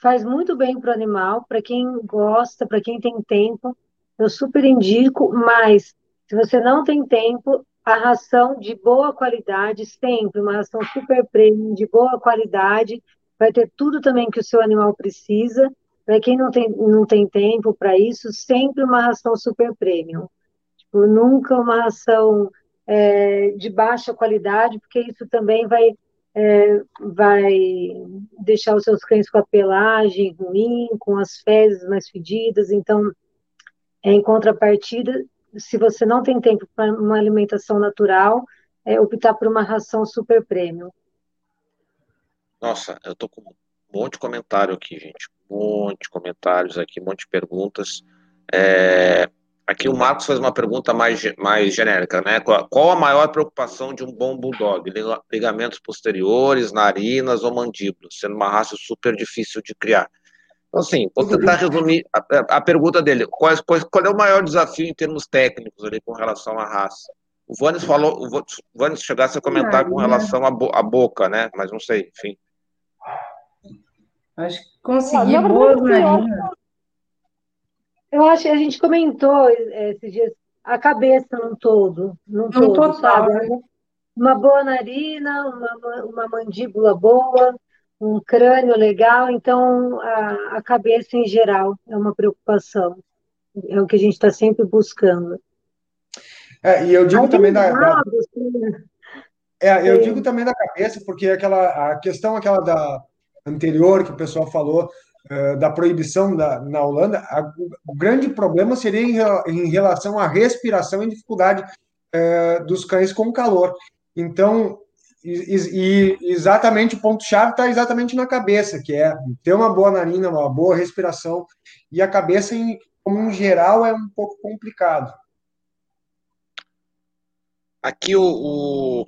faz muito bem para o animal, para quem gosta, para quem tem tempo, eu super indico, mas se você não tem tempo, a ração de boa qualidade, sempre uma ração super premium, de boa qualidade, vai ter tudo também que o seu animal precisa. Para quem não tem, não tem tempo para isso, sempre uma ração super premium. Nunca uma ração é, de baixa qualidade, porque isso também vai, é, vai deixar os seus cães com a pelagem ruim, com as fezes mais fedidas. Então, é, em contrapartida, se você não tem tempo para uma alimentação natural, é optar por uma ração super premium. Nossa, eu tô com um monte de comentário aqui, gente. Um monte de comentários aqui, um monte de perguntas. É... Aqui o Marcos faz uma pergunta mais, mais genérica, né? Qual, qual a maior preocupação de um bom bulldog? Ligamentos posteriores, narinas ou mandíbulas, sendo uma raça super difícil de criar. Então, assim, vou tentar resumir a, a pergunta dele. Qual, qual, qual, é o maior desafio em termos técnicos ali com relação à raça? O Vanes falou, o Vanes chegasse a comentar com relação à, bo, à boca, né? Mas não sei, enfim. Acho que consegui ah, boas narinas. Eu acho que a gente comentou é, esses dias a cabeça num todo, num no todo, total, sabe? Né? Uma boa narina, uma, uma mandíbula boa, um crânio legal, então a, a cabeça em geral é uma preocupação. É o que a gente está sempre buscando. É, e eu digo Aí também da, da... Assim, é, eu é. digo também da cabeça, porque aquela a questão aquela da anterior que o pessoal falou da proibição da, na Holanda, a, o grande problema seria em, em, relação à respiração e dificuldade uh, dos cães com calor. Então, e, e exatamente o ponto-chave está exatamente na cabeça, que é ter uma boa narina, uma boa respiração, e a cabeça, em, como em geral, é um pouco complicado. Aqui o, o,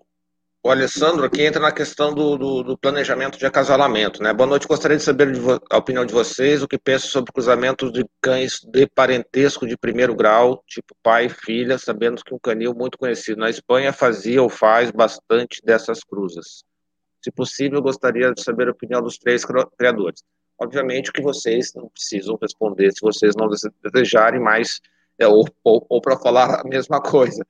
o Alessandro aqui entra na questão do, do, do, planejamento de acasalamento. Né? Boa noite, gostaria de saber a opinião de vocês, o que pensam sobre cruzamentos de cães de parentesco de primeiro grau, tipo pai e filha, sabendo que um canil muito conhecido na Espanha fazia ou faz bastante dessas cruzas. Se possível, gostaria de saber a opinião dos três criadores. Obviamente que vocês não precisam responder se vocês não desejarem, mas é, ou, ou, ou para falar a mesma coisa.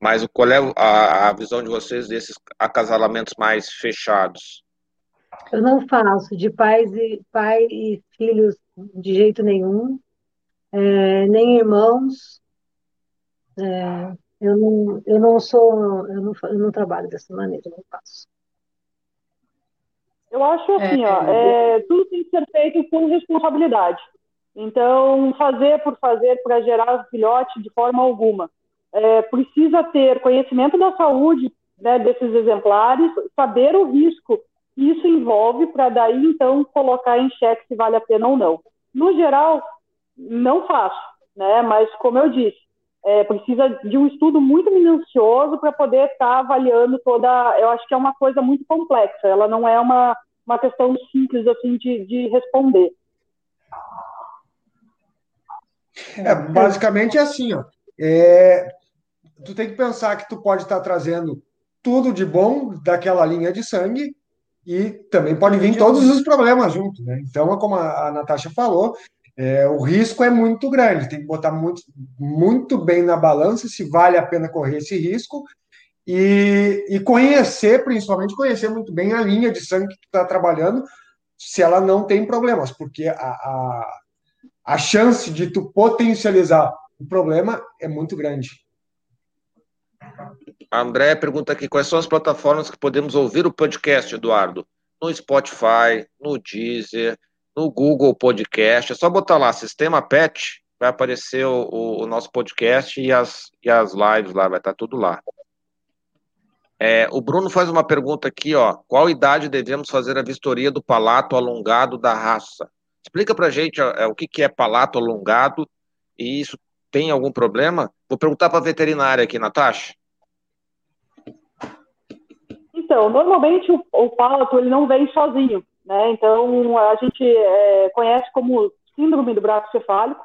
Mas qual é a, a visão de vocês desses acasalamentos mais fechados? Eu não faço de pais e pai e filhos de jeito nenhum, é, nem irmãos. É, Eu não, eu não sou, eu não, eu não trabalho dessa maneira, não faço. Eu acho assim, é, ó, é, tudo tem que ser feito com responsabilidade. Então, fazer por fazer para gerar filhote de forma alguma. É, precisa ter conhecimento da saúde né, desses exemplares, saber o risco que isso envolve para daí então colocar em xeque se vale a pena ou não. No geral, não faço, né? Mas como eu disse, é, precisa de um estudo muito minucioso para poder estar tá avaliando toda. Eu acho que é uma coisa muito complexa. Ela não é uma, uma questão simples assim de, de responder. É, basicamente é assim, ó. É, tu tem que pensar que tu pode estar trazendo tudo de bom daquela linha de sangue e também pode vir todos os problemas junto, né? Então, é como a, a Natasha falou, é, o risco é muito grande, tem que botar muito, muito bem na balança se vale a pena correr esse risco e, e conhecer, principalmente conhecer muito bem a linha de sangue que tu está trabalhando, se ela não tem problemas, porque a, a, a chance de tu potencializar o problema é muito grande. André pergunta aqui quais são as plataformas que podemos ouvir o podcast, Eduardo? No Spotify, no Deezer, no Google Podcast. É só botar lá Sistema Pet, vai aparecer o, o nosso podcast e as, e as lives lá, vai estar tudo lá. É, o Bruno faz uma pergunta aqui, ó. Qual idade devemos fazer a vistoria do palato alongado da raça? Explica pra gente é, o que, que é palato alongado e isso tem algum problema? Vou perguntar para a veterinária aqui, Natasha. Então, normalmente o, o palato ele não vem sozinho, né? Então a gente é, conhece como síndrome do braço cefálico,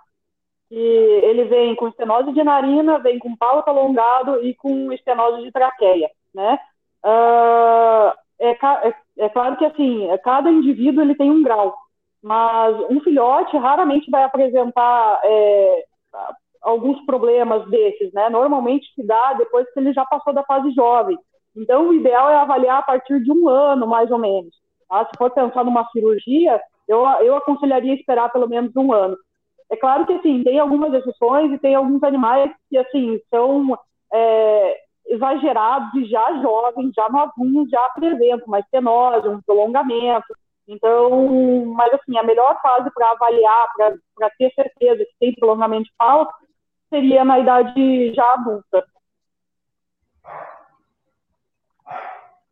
e ele vem com estenose de narina, vem com palato alongado e com estenose de traqueia, né? Uh, é, é, é, claro que assim, cada indivíduo ele tem um grau, mas um filhote raramente vai apresentar é, alguns problemas desses, né? Normalmente se dá depois que ele já passou da fase jovem. Então, o ideal é avaliar a partir de um ano, mais ou menos. Tá? Se for pensar numa cirurgia, eu, eu aconselharia esperar pelo menos um ano. É claro que, assim, tem algumas exceções e tem alguns animais que, assim, são é, exagerados e já jovens, já novinhos, já apresentam uma estenose, um prolongamento. Então, mas, assim, a melhor fase para avaliar, para ter certeza que tem prolongamento de pau, seria na idade já adulta.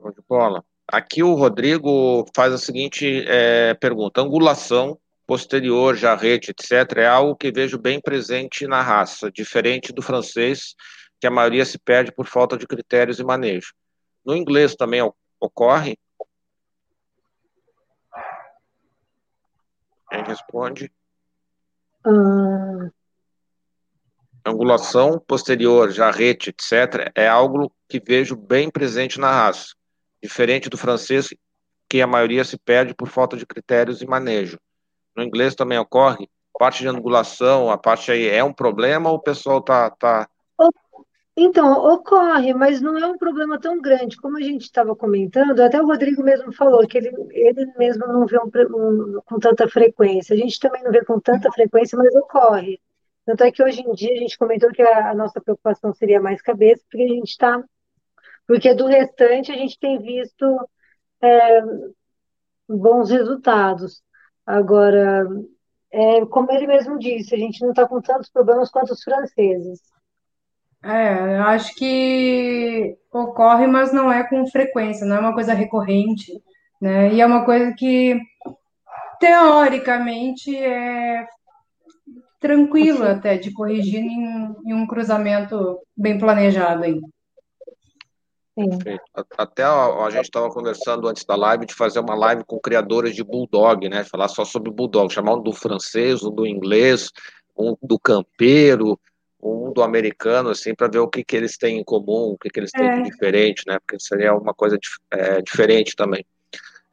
Show de bola. Aqui o Rodrigo faz a seguinte é, pergunta: angulação posterior, jarrete, etc., é algo que vejo bem presente na raça, diferente do francês, que a maioria se perde por falta de critérios e manejo. No inglês também ocorre? Quem responde? Ah. Angulação posterior, jarrete, etc., é algo que vejo bem presente na raça diferente do francês, que a maioria se perde por falta de critérios e manejo. No inglês também ocorre, parte de angulação, a parte aí é um problema ou o pessoal está tá... Então, ocorre, mas não é um problema tão grande. Como a gente estava comentando, até o Rodrigo mesmo falou que ele, ele mesmo não vê um, um, com tanta frequência. A gente também não vê com tanta frequência, mas ocorre. Tanto é que hoje em dia a gente comentou que a, a nossa preocupação seria mais cabeça, porque a gente está porque do restante a gente tem visto é, bons resultados. Agora, é, como ele mesmo disse, a gente não está com tantos problemas quanto os franceses. É, eu acho que ocorre, mas não é com frequência, não é uma coisa recorrente, né? E é uma coisa que, teoricamente, é tranquilo até de corrigir em, em um cruzamento bem planejado aí. Perfeito. Até a, a gente estava conversando antes da live de fazer uma live com criadores de bulldog, né? Falar só sobre bulldog, chamar um do francês, um do inglês, um do campeiro, um do americano, assim, para ver o que, que eles têm em comum, o que, que eles têm é. de diferente, né? Porque seria uma coisa é, diferente também.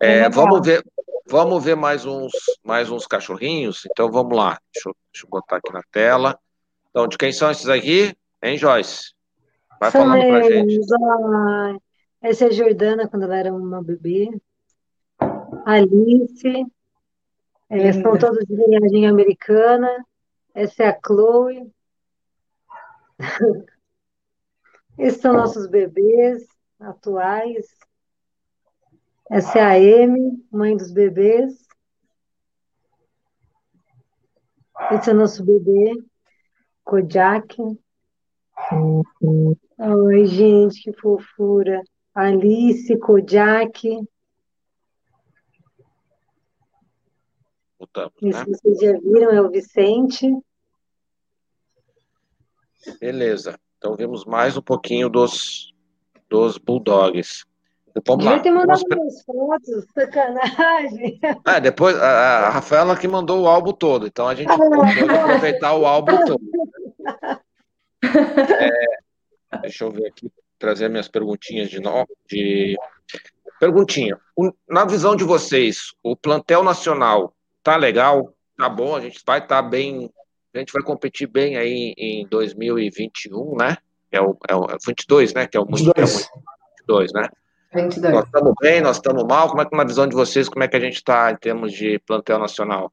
É, é vamos ver, vamos ver mais uns, mais uns cachorrinhos. Então vamos lá. Deixa eu, deixa eu botar aqui na tela. Então, de quem são esses aqui? Hein, Joyce? Vai falando pra gente. essa é a Jordana, quando ela era uma bebê. Alice. É, são todos de linhagem americana. Essa é a Chloe. Esses são nossos bebês atuais. Essa é a Amy, mãe dos bebês. Esse é o nosso bebê, Kojak. Oi, gente, que fofura. Alice, Kojak. Voltamos, Isso né? vocês já viram, é o Vicente. Beleza. Então vimos mais um pouquinho dos, dos Bulldogs. Vamos lá. Devia ter mandado Vamos- umas fotos, sacanagem. Ah, depois a, a Rafaela que mandou o álbum todo, então a gente pode aproveitar o álbum todo. É, deixa eu ver aqui, trazer minhas perguntinhas de novo. De... Perguntinha. O- Na visão de vocês, o plantel nacional tá legal? Tá bom? A gente vai estar bem. A gente vai competir bem aí em 2021, né? É o, é o é o 22, né? Que é o muito, é o 22. muito 22, né? 22. Nós estamos bem, nós estamos mal. Como é que na visão de vocês, como é que a gente está em termos de plantel nacional?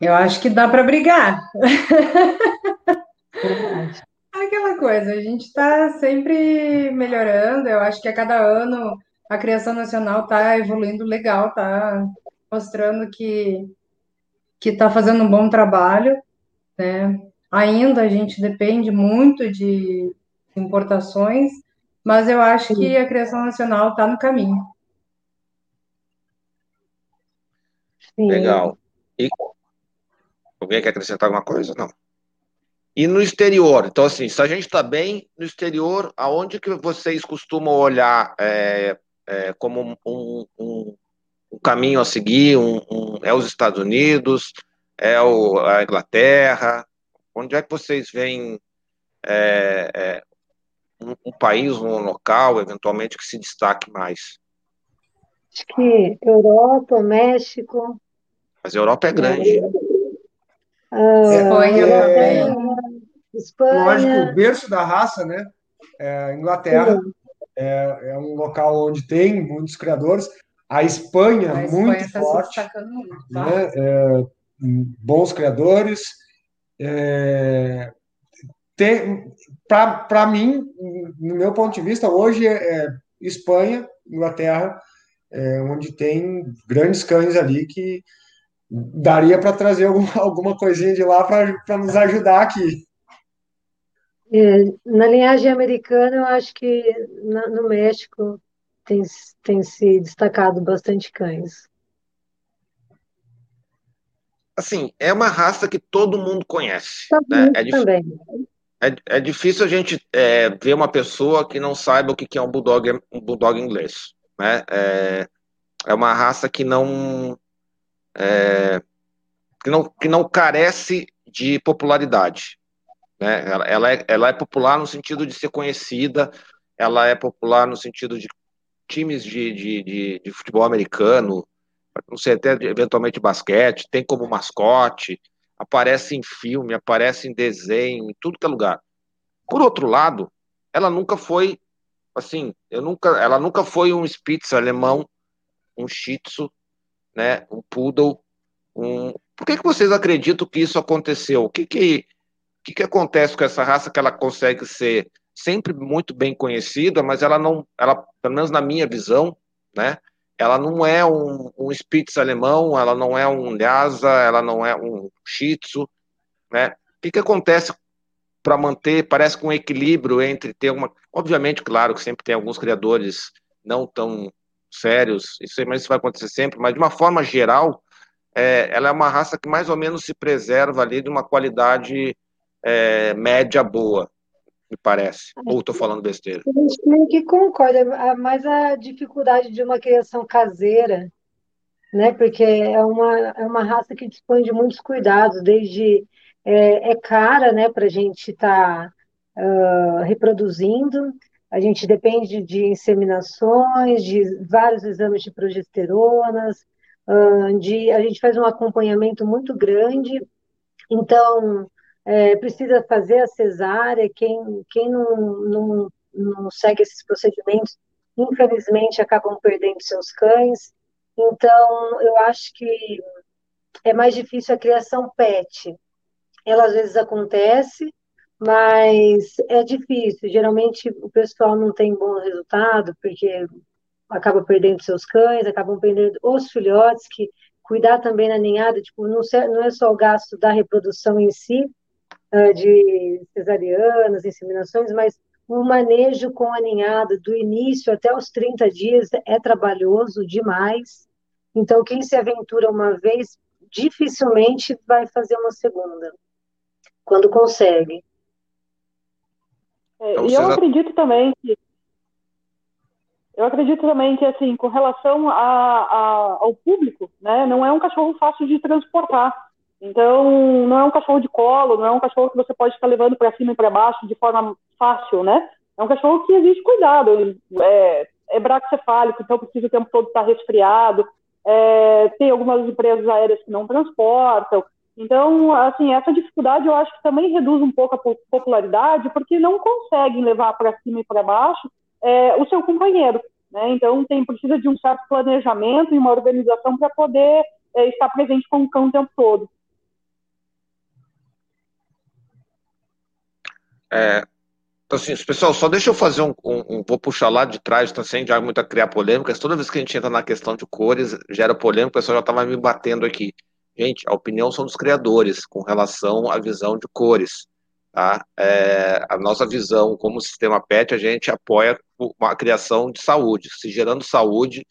Eu acho que dá para brigar. Aquela coisa, a gente está sempre melhorando. Eu acho que a cada ano a criação nacional está evoluindo legal, está mostrando que que está fazendo um bom trabalho, né? Ainda a gente depende muito de importações, mas eu acho que a criação nacional está no caminho. Sim. Legal. E alguém quer acrescentar alguma coisa? Não. E no exterior? Então, assim, se a gente está bem no exterior, aonde que vocês costumam olhar é, é, como um, um, um- caminho a seguir? Um, é os Estados Unidos? É o, a Inglaterra? Onde é que vocês veem é, é, um, um país, um local, eventualmente, que se destaque mais? Acho que Europa, México, Mas a Europa é grande. Espanha é, também. Lógico, o berço da raça, né? É, Inglaterra é, é um local onde tem muitos criadores. A Espanha, A muito Espanha está se forte, destacando muito, tá? né? É, bons criadores. É, Para mim, no meu ponto de vista, hoje é, é Espanha, Inglaterra, é, onde tem grandes cães ali que daria para trazer alguma, alguma coisinha de lá para nos ajudar aqui. É, na linhagem americana, eu acho que na- no México tem, tem se destacado bastante cães. Assim, é uma raça que todo mundo conhece, Estados né? É, também. é, é difícil a gente é, ver uma pessoa que não saiba o que que é um bulldog, um bulldog inglês, né? É, é uma raça que não, é, que não que não carece de popularidade, né? Ela, ela é, ela é popular no sentido de ser conhecida, ela é popular no sentido de times de, de, de, de futebol americano, não sei, até eventualmente basquete, tem como mascote, aparece em filme, aparece em desenho, em tudo que é lugar. Por outro lado, ela nunca foi, assim, eu nunca, ela nunca foi um Spitz alemão, um Shih Tzu, né, um Poodle, um... Por que que vocês acreditam que isso aconteceu? O que que, o que que acontece com essa raça que ela consegue ser sempre muito bem conhecida, mas ela não, ela, pelo menos na minha visão, né, ela não é um, um Spitz alemão, ela não é um Lhasa, ela não é um Shih Tzu, né? O que que acontece para manter, parece que um equilíbrio entre ter uma, obviamente, claro que sempre tem alguns criadores não tão sérios, isso, mas isso vai acontecer sempre, mas de uma forma geral, é, ela é uma raça que mais ou menos se preserva ali de uma qualidade é, média boa, me parece. Ou estou falando besteira? A gente meio que concorda, mas a dificuldade de uma criação caseira, né? Porque é uma, é uma raça que dispõe de muitos cuidados, desde é, é cara, né, para a gente estar reproduzindo, a gente depende de inseminações, de vários exames de progesteronas, de, a gente faz um acompanhamento muito grande, então é, precisa fazer a cesárea, quem, quem não, não, não segue esses procedimentos, infelizmente acabam perdendo seus cães. Então, eu acho que é mais difícil a criação pet. Ela às vezes acontece, mas é difícil. Geralmente o pessoal não tem bom resultado, porque acaba perdendo seus cães, acabam perdendo os filhotes, que cuidar também na ninhada, tipo, não, não é só o gasto da reprodução em si, uh, de cesarianas, inseminações, mas o manejo com a ninhada do início até os 30 dias é trabalhoso demais. Então, quem se aventura uma vez, dificilmente vai fazer uma segunda, quando consegue. É, então, e eu acredito também que eu acredito também que, assim, com relação a, a, ao público, né, não é um cachorro fácil de transportar. Então, não é um cachorro de colo, não é um cachorro que você pode estar levando para cima e para baixo de forma fácil, né? É um cachorro que exige cuidado. Ele é, é braxcefálico, então precisa o tempo todo estar resfriado. É, tem algumas empresas aéreas que não transportam. Então, assim, essa dificuldade eu acho que também reduz um pouco a popularidade, porque não conseguem levar para cima e para baixo é, o seu companheiro. Né? Então, tem, precisa de um certo planejamento e uma organização para poder é, estar presente com o cão o tempo todo. É, então, assim, pessoal, só deixa eu fazer um, um, um vou puxar lá de trás, tá sem já muito a criar polêmicas. Toda vez que a gente entra na questão de cores, gera polêmica, o pessoal já estava me batendo aqui. Gente, a opinião são dos criadores com relação à visão de cores. Tá? É, a nossa visão como sistema PET, a gente apoia uma criação de saúde. Se gerando saúde,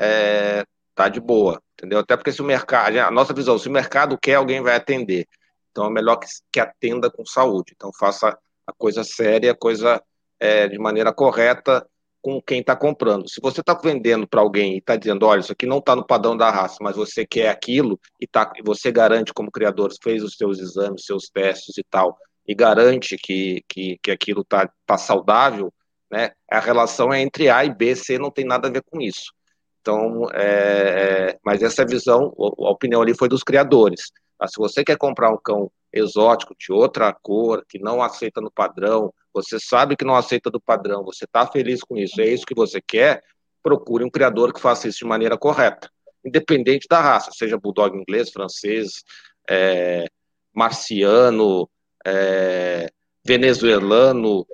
é, tá de boa, entendeu? Até porque se o mercado, a nossa visão, se o mercado quer, alguém vai atender. Então é melhor que, que atenda com saúde. Então faça a coisa séria, a coisa é, de maneira correta com quem está comprando. Se você está vendendo para alguém e está dizendo, olha, isso aqui não está no padrão da raça, mas você quer aquilo e tá, você garante como criador, fez os seus exames, seus testes e tal, e garante que, que, que aquilo está tá saudável, né? A relação é entre A e B, C não tem nada a ver com isso. Então, é, é, mas essa visão, a opinião ali foi dos criadores. Se você quer comprar um cão exótico de outra cor, que não aceita no padrão, você sabe que não aceita do padrão, você está feliz com isso, é isso que você quer, procure um criador que faça isso de maneira correta, independente da raça, seja bulldog inglês, francês, é, marciano, é, venezuelano,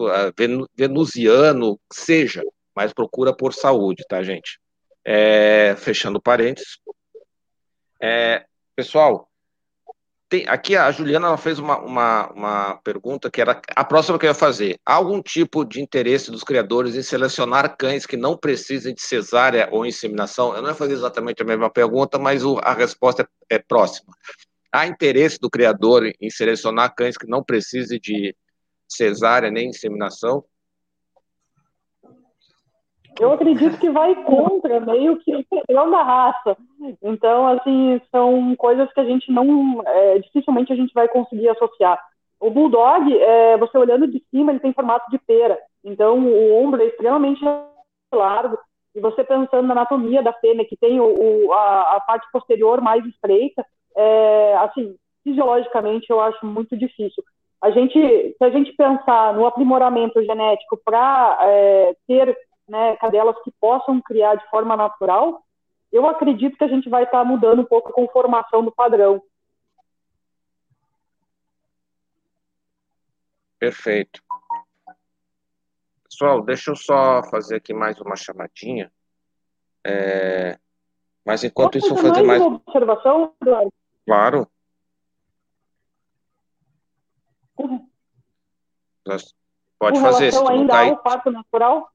é, venusiano, seja, mas procura por saúde, tá, gente? É, fechando parênteses. É, pessoal, tem, aqui a Juliana ela fez uma, uma, uma pergunta que era a próxima que eu ia fazer. Há algum tipo de interesse dos criadores em selecionar cães que não precisem de cesárea ou inseminação? Eu não ia fazer exatamente a mesma pergunta, mas o, a resposta é, é próxima. Há interesse do criador em selecionar cães que não precisem de cesárea nem inseminação? Eu acredito que vai contra meio que o da raça. Então, assim, são coisas que a gente não, é, dificilmente a gente vai conseguir associar. O bulldog, é, você olhando de cima, ele tem formato de pera. Então, o ombro é extremamente largo. E você pensando na anatomia da fêmea, que tem o, o a, a, parte posterior mais estreita, é, assim, fisiologicamente eu acho muito difícil. A gente, se a gente pensar no aprimoramento genético para é, ter né, cadelas que possam criar de forma natural, eu acredito que a gente vai estar tá mudando um pouco a conformação do padrão. Perfeito. Pessoal, deixa eu só fazer aqui mais uma chamadinha. É... Mas enquanto Posso isso, vou fazer mais. Uma observação, Eduardo? Claro. Uhum. Pode fazer. Se ainda tá ao parto natural?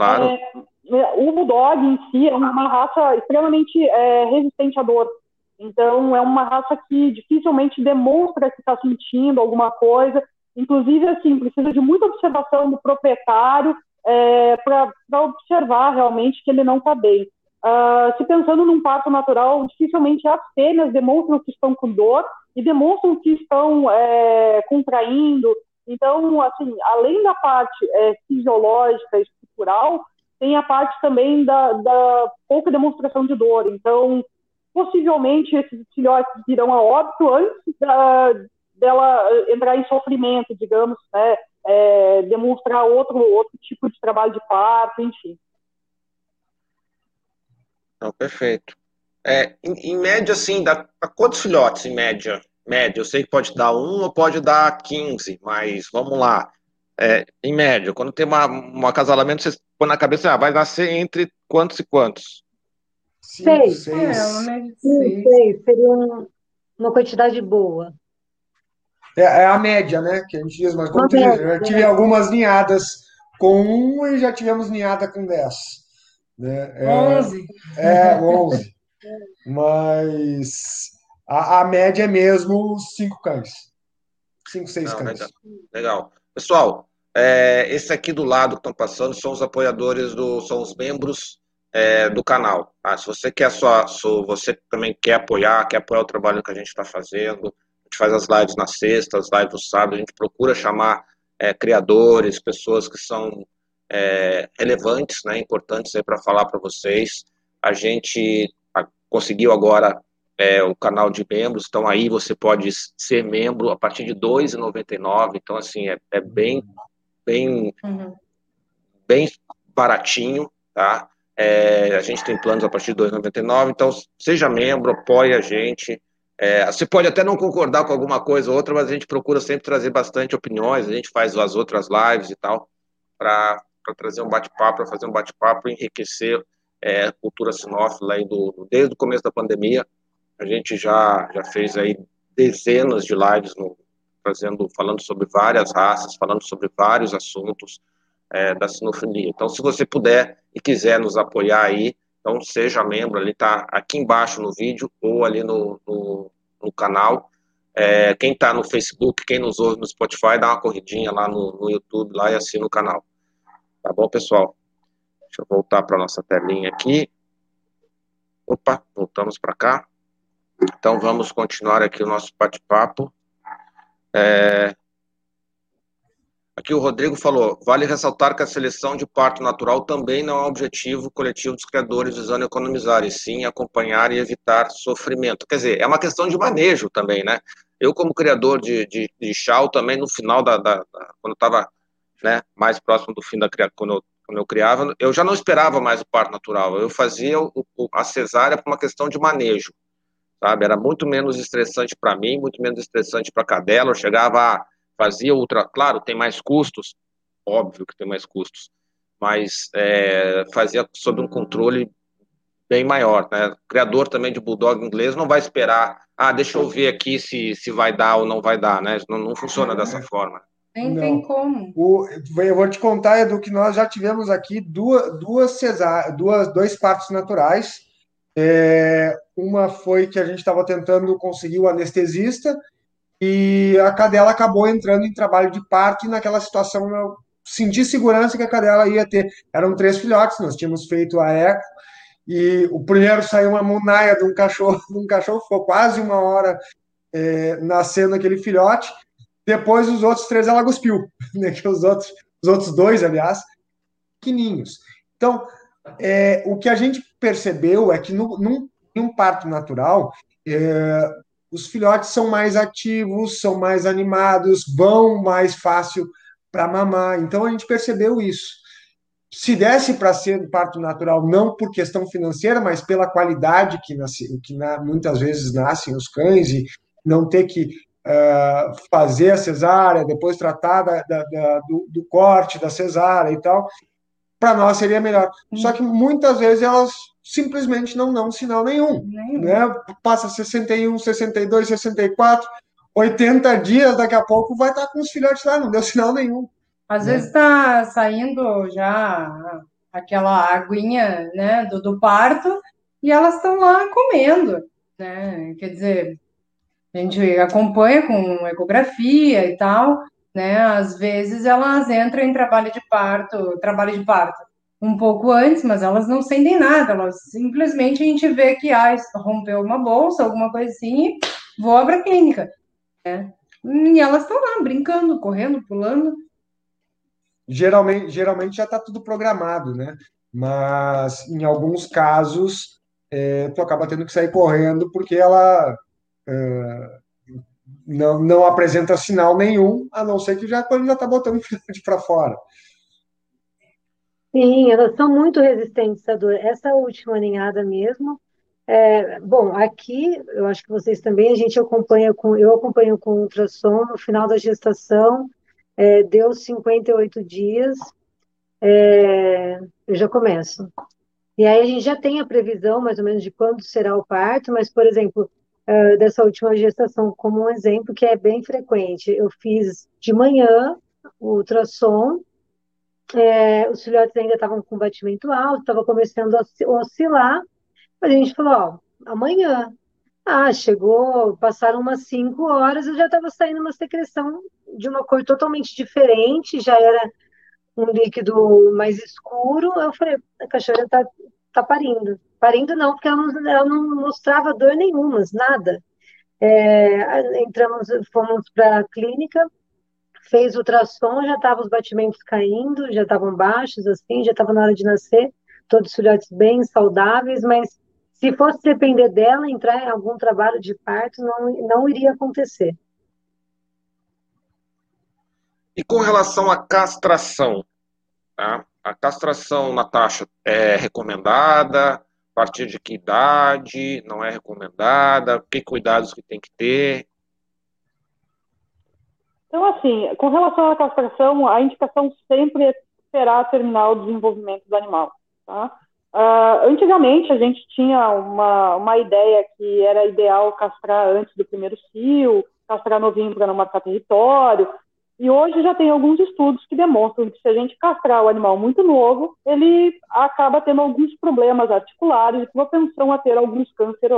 Claro. É, o Bulldog em si é uma raça extremamente é, resistente à dor. Então, é uma raça que dificilmente demonstra que está sentindo alguma coisa. Inclusive, assim, precisa de muita observação do proprietário é, para observar realmente que ele não está bem. Uh, se pensando num parto natural, dificilmente as fêmeas demonstram que estão com dor e demonstram que estão é, contraindo. Então, assim, além da parte é, fisiológica, estrutural, tem a parte também da, da pouca demonstração de dor. Então, possivelmente esses filhotes virão a óbito antes da, dela entrar em sofrimento, digamos, né? É, demonstrar outro, outro tipo de trabalho de parto, enfim. Não, perfeito. É, em, em, média, assim, dá quantos filhotes, em média, média, eu sei que pode dar um ou pode dar 15, mas vamos lá. É, em média, quando tem uma, um acasalamento, você põe na cabeça, ah, vai nascer entre quantos e quantos? Seis. seis. É, uma média de seis. seis. Seria uma quantidade boa. É, é, a média, né? Que a gente diz, mas como tu diz, eu tive algumas ninhadas com um e já tivemos ninhada com dez. Né? É, onze. É, onze. Mas a, a média é mesmo cinco cães. Cinco, seis Não, cães. Legal. legal. Pessoal, é, esse aqui do lado que estão passando são os apoiadores do, são os membros é, do canal. Tá? Se você quer só, se você também quer apoiar, quer apoiar o trabalho que a gente está fazendo, a gente faz as lives na sexta, as lives no sábado, a gente procura chamar é, criadores, pessoas que são é, relevantes, né, importantes para falar para vocês. A gente conseguiu agora é, o canal de membros, então aí você pode ser membro a partir de R$ 2,99, então assim, é, é bem, bem, uhum. bem baratinho, tá? É, a gente tem planos a partir de R$ 2,99, então seja membro, apoie a gente, é, você pode até não concordar com alguma coisa ou outra, mas a gente procura sempre trazer bastante opiniões, a gente faz as outras lives e tal, para trazer um bate-papo, para fazer um bate-papo, enriquecer é, cultura sinófila aí do, desde o começo da pandemia. A gente já, já fez aí dezenas de lives no, fazendo, falando sobre várias raças, falando sobre vários assuntos é, da sinofilia. Então, se você puder e quiser nos apoiar aí, então seja membro, ali está aqui embaixo no vídeo ou ali no, no, no canal. É, quem está no Facebook, quem nos ouve no Spotify, dá uma corridinha lá no, no YouTube lá e assina o canal. Tá bom, pessoal? Deixa eu voltar para nossa telinha aqui. Opa, voltamos para cá. Então vamos continuar aqui o nosso bate-papo. É... Aqui o Rodrigo falou: vale ressaltar que a seleção de parto natural também não é um objetivo coletivo dos criadores visando economizar, e sim acompanhar e evitar sofrimento. Quer dizer, é uma questão de manejo também, né? Eu, como criador de, de, de chau, também no final da. da, da quando estava né, mais próximo do fim da criação, quando eu quando eu criava, eu já não esperava mais o parto natural, eu fazia o, o, a cesárea por uma questão de manejo, sabe? Era muito menos estressante para mim, muito menos estressante para a cadela, eu chegava, fazia ultra, claro, tem mais custos, óbvio que tem mais custos, mas é, fazia sob um controle bem maior, né? O criador também de bulldog inglês não vai esperar, ah, deixa eu ver aqui se, se vai dar ou não vai dar, né? Não, não funciona dessa forma. Nem não. tem como. O, eu vou te contar, Edu, que nós já tivemos aqui duas, duas, cesar, duas dois partos naturais. É, uma foi que a gente estava tentando conseguir o anestesista e a cadela acabou entrando em trabalho de parto e naquela situação eu senti segurança que a cadela ia ter. Eram três filhotes, nós tínhamos feito a eco e o primeiro saiu uma munaia de um cachorro, de um cachorro ficou quase uma hora é, nascendo aquele filhote depois os outros três ela cuspiu, né? Que os outros, os outros dois, aliás, pequenininhos. Então, é, o que a gente percebeu é que no, num, num parto natural, é, os filhotes são mais ativos, são mais animados, vão mais fácil para mamar. Então a gente percebeu isso. Se desse para ser parto natural, não por questão financeira, mas pela qualidade que, nasce, que na, muitas vezes nascem os cães e não ter que uh, fazer a cesárea, depois tratar da, da, da, do, do, corte da cesárea e tal, para nós seria melhor. Só que muitas vezes elas simplesmente não dão sinal nenhum. Né? Passa 61, 62, 64, 80 dias, daqui a pouco vai estar com os filhotes lá, não deu sinal nenhum. Às né? vezes está saindo já aquela aguinha né, do, do parto e elas estão lá comendo. Né? Quer dizer, a gente acompanha com ecografia e tal, né? Às vezes elas entram em trabalho de parto, trabalho de parto um pouco antes, mas elas não sentem nada, elas simplesmente a gente vê que ah, rompeu uma bolsa, alguma coisa assim, e vou para a clínica, né? E elas estão lá brincando, correndo, pulando. Geralmente, geralmente já está tudo programado, né? Mas em alguns casos é, tu acaba tendo que sair correndo porque ela não, não apresenta sinal nenhum, a não ser que já quando já está botando o filhote para fora. Sim, elas são muito resistentes à dor. Essa última ninhada mesmo, É, bom, aqui eu acho que vocês também, a gente acompanha com, eu acompanho com ultrassom no final da gestação, é, deu 58 dias, é, eu já começo. E aí a gente já tem a previsão mais ou menos de quando será o parto, mas, por exemplo, dessa última gestação, como um exemplo que é bem frequente, eu fiz de manhã o ultrassom, é, os filhotes ainda estavam com batimento alto, estava começando a oscilar, a gente falou, ó, amanhã. Ah, chegou, passaram umas cinco horas, eu já estava saindo uma secreção de uma cor totalmente diferente, já era um líquido mais escuro. Eu falei, a cachorra está tá parindo. Parindo não, porque ela não, ela não mostrava dor nenhuma, nada. É, entramos, fomos para a clínica, fez ultrassom, já estavam os batimentos caindo, já estavam baixos, assim, já estava na hora de nascer, todos os filhotes bem saudáveis, mas se fosse depender dela entrar em algum trabalho de parto, não, não iria acontecer. E com relação à castração, tá? A castração, Natasha, é recomendada? A partir de que idade? Não é recomendada? Que cuidados que tem que ter? Então, assim, com relação à castração, a indicação sempre é esperar terminar o desenvolvimento do animal, tá? Uh, antigamente a gente tinha uma, uma ideia que era ideal castrar antes do primeiro cio, castrar novinho para não marcar território, e hoje já tem alguns estudos que demonstram que se a gente castrar o animal muito novo, ele acaba tendo alguns problemas articulares e propensão a ter alguns câncer,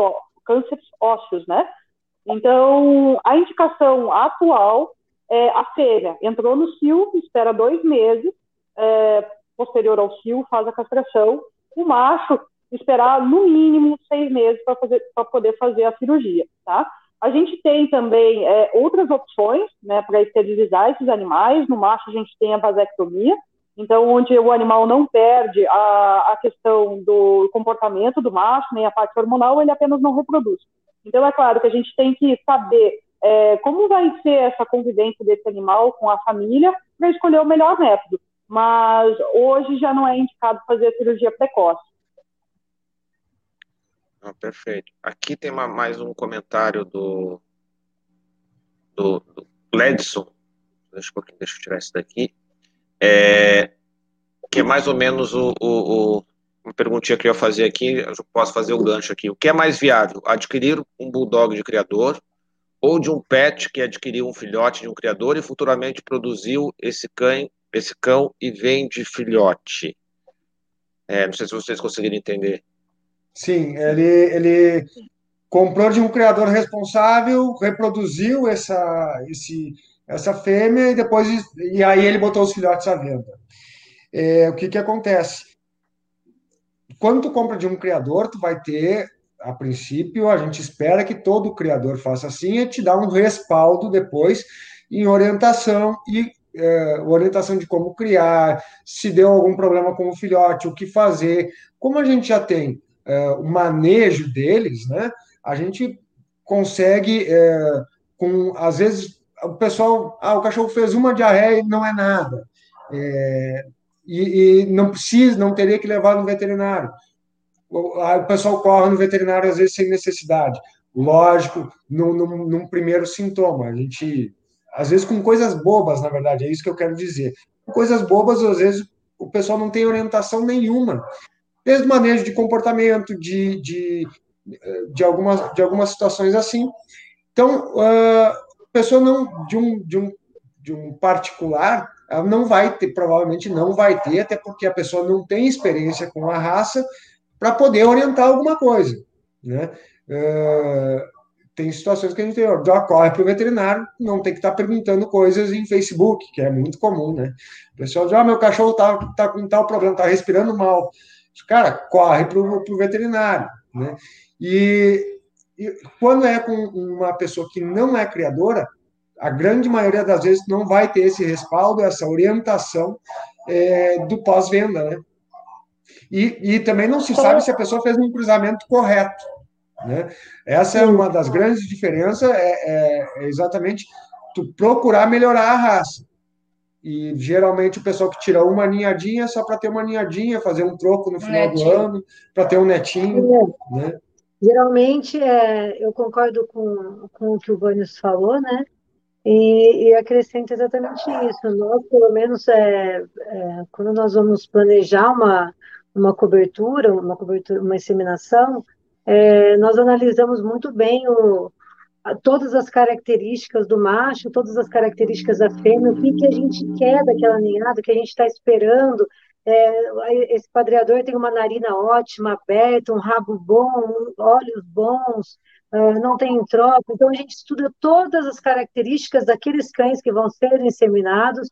cânceres ósseos, né? Então, a indicação atual é a fêmea entrou no cio, espera dois meses, é, posterior ao cio, faz a castração, o macho esperar no mínimo seis meses para poder fazer a cirurgia, tá? A gente tem também é, outras opções, né, para esterilizar esses animais. No macho a gente tem a vasectomia, então onde o animal não perde a, a questão do comportamento do macho nem a parte hormonal, ele apenas não reproduz. Então é claro que a gente tem que saber é, como vai ser essa convivência desse animal com a família para escolher o melhor método mas hoje já não é indicado fazer a cirurgia precoce. Ah, perfeito. Aqui tem uma, mais um comentário do, do, do Ledson. Deixa um pouquinho, deixa eu tirar isso daqui. É, que é mais ou menos o, o, o, uma perguntinha que eu ia fazer aqui, eu posso fazer o gancho aqui. O que é mais viável? Adquirir um bulldog de criador ou de um pet que adquiriu um filhote de um criador e futuramente produziu esse cão esse cão e vende filhote. É, não sei se vocês conseguiram entender. Sim, ele, ele comprou de um criador responsável, reproduziu essa, esse, essa fêmea e depois e aí ele botou os filhotes à venda. É, o que, que acontece? Quando tu compra de um criador, tu vai ter, a princípio, a gente espera que todo criador faça assim e te dá um respaldo depois em orientação e é, orientação de como criar, se deu algum problema com o filhote, o que fazer. Como a gente já tem é, o manejo deles, né, a gente consegue, é, com às vezes, o pessoal, ah, o cachorro fez uma diarreia e não é nada. É, e, e, não precisa, não teria que levar no veterinário. O, o pessoal corre no veterinário às vezes sem necessidade. Lógico, num, num, primeiro sintoma, a gente às vezes com coisas bobas, na verdade, é isso que eu quero dizer. Coisas bobas, às vezes, o pessoal não tem orientação nenhuma. Desde manejo de comportamento, de, de, de, algumas, de algumas situações assim. Então, ah, a pessoa não, de um, de um, de um particular, ela não vai ter, provavelmente não vai ter, até porque a pessoa não tem experiência com a raça para poder orientar alguma coisa. Né? Uh, tem situações que a gente já corre para o veterinário, não tem que estar tá perguntando coisas em Facebook, que é muito comum, né? O pessoal diz, ah, meu cachorro tá, tá com tal problema, tá respirando mal. Cara, corre para o veterinário, né? E, e quando é com uma pessoa que não é criadora, a grande maioria das vezes não vai ter esse respaldo, essa orientação é, do pós-venda, né? E, e também não se sabe se a pessoa fez um cruzamento correto. Né? Essa é uma das grandes diferenças, é, é, é exatamente tu procurar melhorar a raça. E geralmente o pessoal que tira uma ninhadinha é só para ter uma ninhadinha, fazer um troco no final netinho. do ano, para ter um netinho. Né? Geralmente, é, eu concordo com, com o que o Vânios falou, né? E, e acrescento exatamente isso. Nós, pelo menos, é, é, quando nós vamos planejar uma, uma cobertura, uma cobertura, uma inseminação, é, nós analisamos muito bem o, todas as características do macho, todas as características da fêmea, o que, que a gente quer daquela ninhada, o que a gente está esperando. É, esse padreador tem uma narina ótima, aberta, um rabo bom, olhos bons, uh, não tem troca. Então, a gente estuda todas as características daqueles cães que vão ser inseminados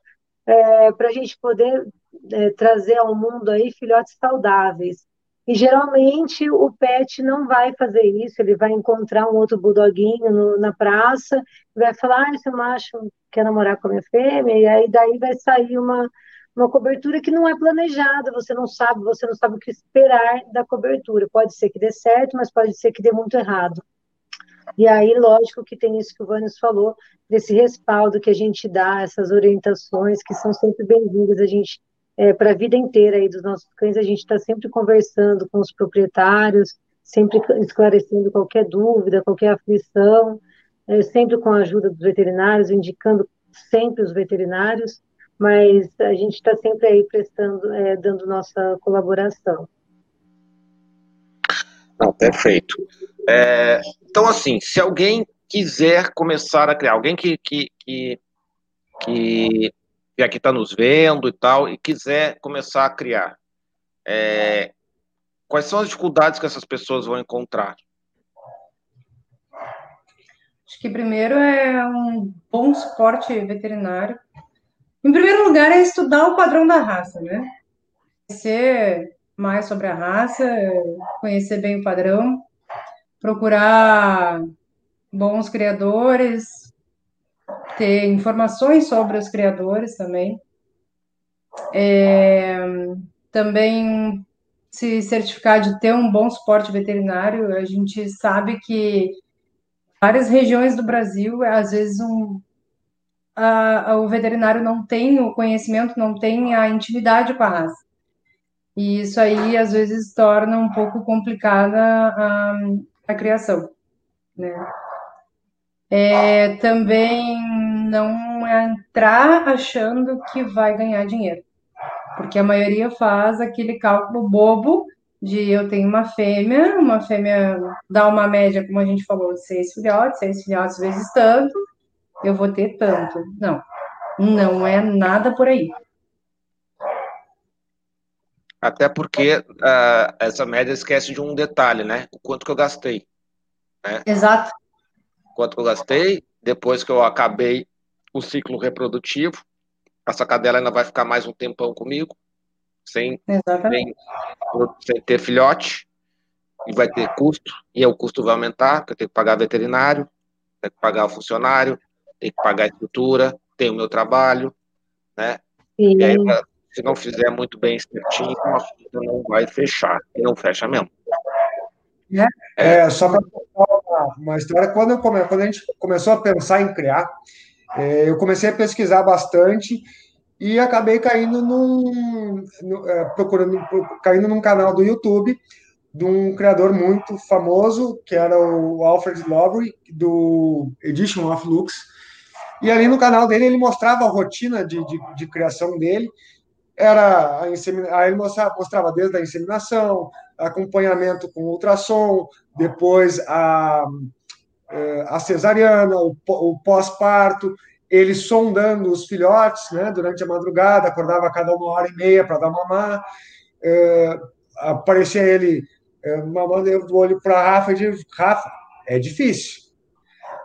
é, para a gente poder é, trazer ao mundo aí filhotes saudáveis. E geralmente o pet não vai fazer isso, ele vai encontrar um outro bulldoguinho no, na praça, vai falar, ah, esse macho quer namorar com a minha fêmea, e aí daí vai sair uma, uma cobertura que não é planejada, você não sabe, você não sabe o que esperar da cobertura. Pode ser que dê certo, mas pode ser que dê muito errado. E aí, lógico que tem isso que o Vânios falou, desse respaldo que a gente dá, essas orientações que são sempre bem-vindas, a gente é, para a vida inteira aí dos nossos cães, a gente está sempre conversando com os proprietários, sempre esclarecendo qualquer dúvida, qualquer aflição, é, sempre com a ajuda dos veterinários, indicando sempre os veterinários, mas a gente está sempre aí prestando, é, dando nossa colaboração. Não, perfeito. É, então, assim, se alguém quiser começar a criar, alguém que, que, que, que que aqui está nos vendo e tal, e quiser começar a criar, é, quais são as dificuldades que essas pessoas vão encontrar? Acho que primeiro é um bom suporte veterinário. Em primeiro lugar, é estudar o padrão da raça, né? Conhecer mais sobre a raça, conhecer bem o padrão, procurar bons criadores, ter informações sobre os criadores também. É, também se certificar de ter um bom suporte veterinário. A gente sabe que várias regiões do Brasil, às vezes, um, a, a, o veterinário não tem o conhecimento, não tem a intimidade com a raça. E isso aí, às vezes, torna um pouco complicada a, a criação. Né? É, também não entrar achando que vai ganhar dinheiro. Porque a maioria faz aquele cálculo bobo de eu tenho uma fêmea, uma fêmea dá uma média, como a gente falou, de seis filhotes, seis filhotes vezes tanto, eu vou ter tanto. Não, não é nada por aí. Até porque uh, essa média esquece de um detalhe, né? O quanto que eu gastei. Né? Exato. Quanto eu gastei, depois que eu acabei o ciclo reprodutivo. Essa cadela ainda vai ficar mais um tempão comigo, sem, sem, sem, ter filhote, e vai ter custo, e o custo vai aumentar, porque eu tenho que pagar veterinário, tenho que pagar o funcionário, tenho que pagar a estrutura, tenho o meu trabalho, né? Sim. E aí, se não fizer muito bem certinho, a conta não vai fechar, e não fecha mesmo. É, é só para contar uma história, quando, eu come, quando a gente começou a pensar em criar, é, eu comecei a pesquisar bastante e acabei caindo num, no, é, procurando, caindo num canal do YouTube de um criador muito famoso, que era o Alfred Lowry, do Edition of Lux. E ali no canal dele ele mostrava a rotina de, de, de criação dele. Era a insemina... Aí ele mostrava, mostrava desde a inseminação, acompanhamento com ultrassom, depois a é, a cesariana, o, o pós-parto, ele sondando os filhotes né, durante a madrugada, acordava a cada uma hora e meia para dar mamar, é, aparecia ele é, mamando, eu olho para a Rafa e digo, Rafa, é difícil.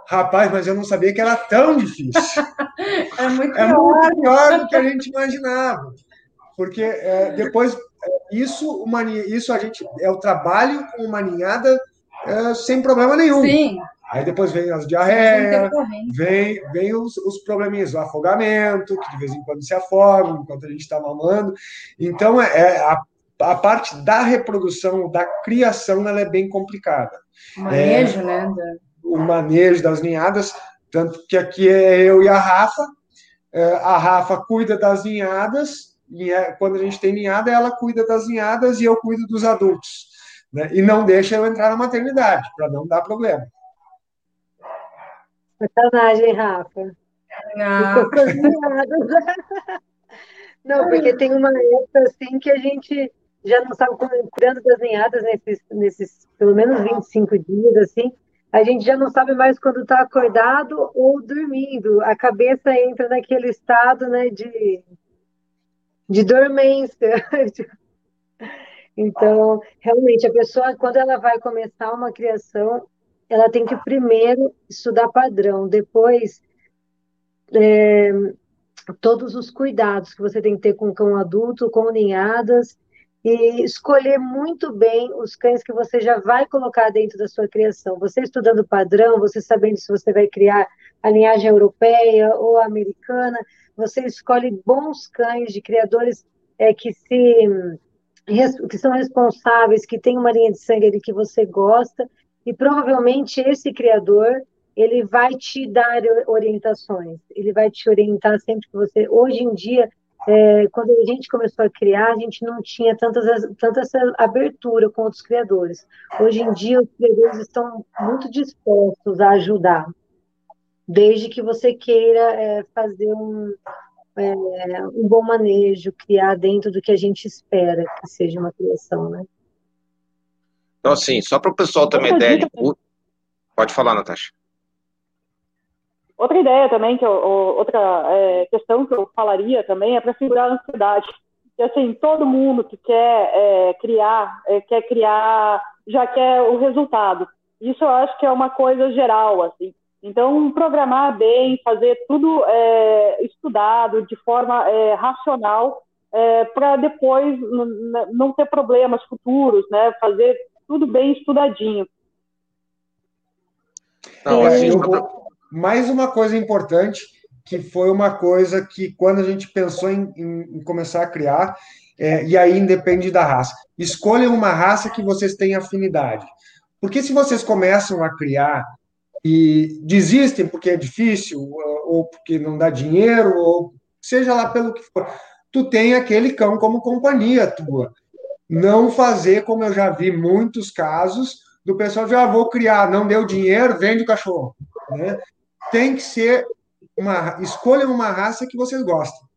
Rapaz, mas eu não sabia que era tão difícil. é muito, é muito pior do que a gente imaginava. Porque depois, isso, uma, isso a gente é o trabalho com uma ninhada é, sem problema nenhum. Sim. Aí depois vem as diarreias, vem, vem os, os probleminhas, o afogamento, que de vez em quando se afoga enquanto a gente está mamando. Então, é, é, a, a parte da reprodução, da criação, ela é bem complicada. O manejo, é, né? O manejo das ninhadas, tanto que aqui é eu e a Rafa. É, a Rafa cuida das ninhadas, quando a gente tem ninhada, ela cuida das ninhadas e eu cuido dos adultos. Né? E não deixa eu entrar na maternidade, para não dar problema. Sacanagem, Rafa. Ah. Não, porque tem uma época assim que a gente já não sabe, cuidando das ninhadas nesses, nesses pelo menos 25 dias, assim, a gente já não sabe mais quando está acordado ou dormindo. A cabeça entra naquele estado né, de, de dormência. Então, realmente, a pessoa, quando ela vai começar uma criação, ela tem que primeiro estudar padrão, depois é, todos os cuidados que você tem que ter com cão adulto, com ninhadas, e escolher muito bem os cães que você já vai colocar dentro da sua criação. Você estudando padrão, você sabendo se você vai criar a linhagem europeia ou americana, você escolhe bons cães de criadores é, que se que são responsáveis, que tem uma linha de sangue ali que você gosta, e provavelmente esse criador ele vai te dar orientações, ele vai te orientar sempre que você. Hoje em dia, é, quando a gente começou a criar, a gente não tinha tantas, tanta essa abertura com outros criadores. Hoje em dia, os criadores estão muito dispostos a ajudar, desde que você queira é, fazer um, é, um bom manejo, criar dentro do que a gente espera que seja uma criação, né? Então, assim, só para o pessoal ter uma ideia de... Pode falar, Natasha. Outra ideia também, que eu, outra é, questão que eu falaria também é para segurar a ansiedade. Que assim, todo mundo que quer é, criar, é, quer criar, já quer o resultado. Isso eu acho que é uma coisa geral, assim. Então, programar bem, fazer tudo é, estudado, de forma é, racional, é, para depois não ter problemas futuros, né? Fazer tudo bem estudadinho. Não, assim, mais uma coisa importante, que foi uma coisa que, quando a gente pensou em, em, começar a criar, é, e aí independe da raça, escolham uma raça que vocês têm afinidade. Porque se vocês começam a criar e desistem porque é difícil, ou porque não dá dinheiro, ou seja lá pelo que for, tu tem aquele cão como companhia tua. Não fazer, como eu já vi muitos casos, do pessoal já ah, vou criar, não deu dinheiro, vende o cachorro. Né? tem que ser uma escolha uma raça que vocês gostam,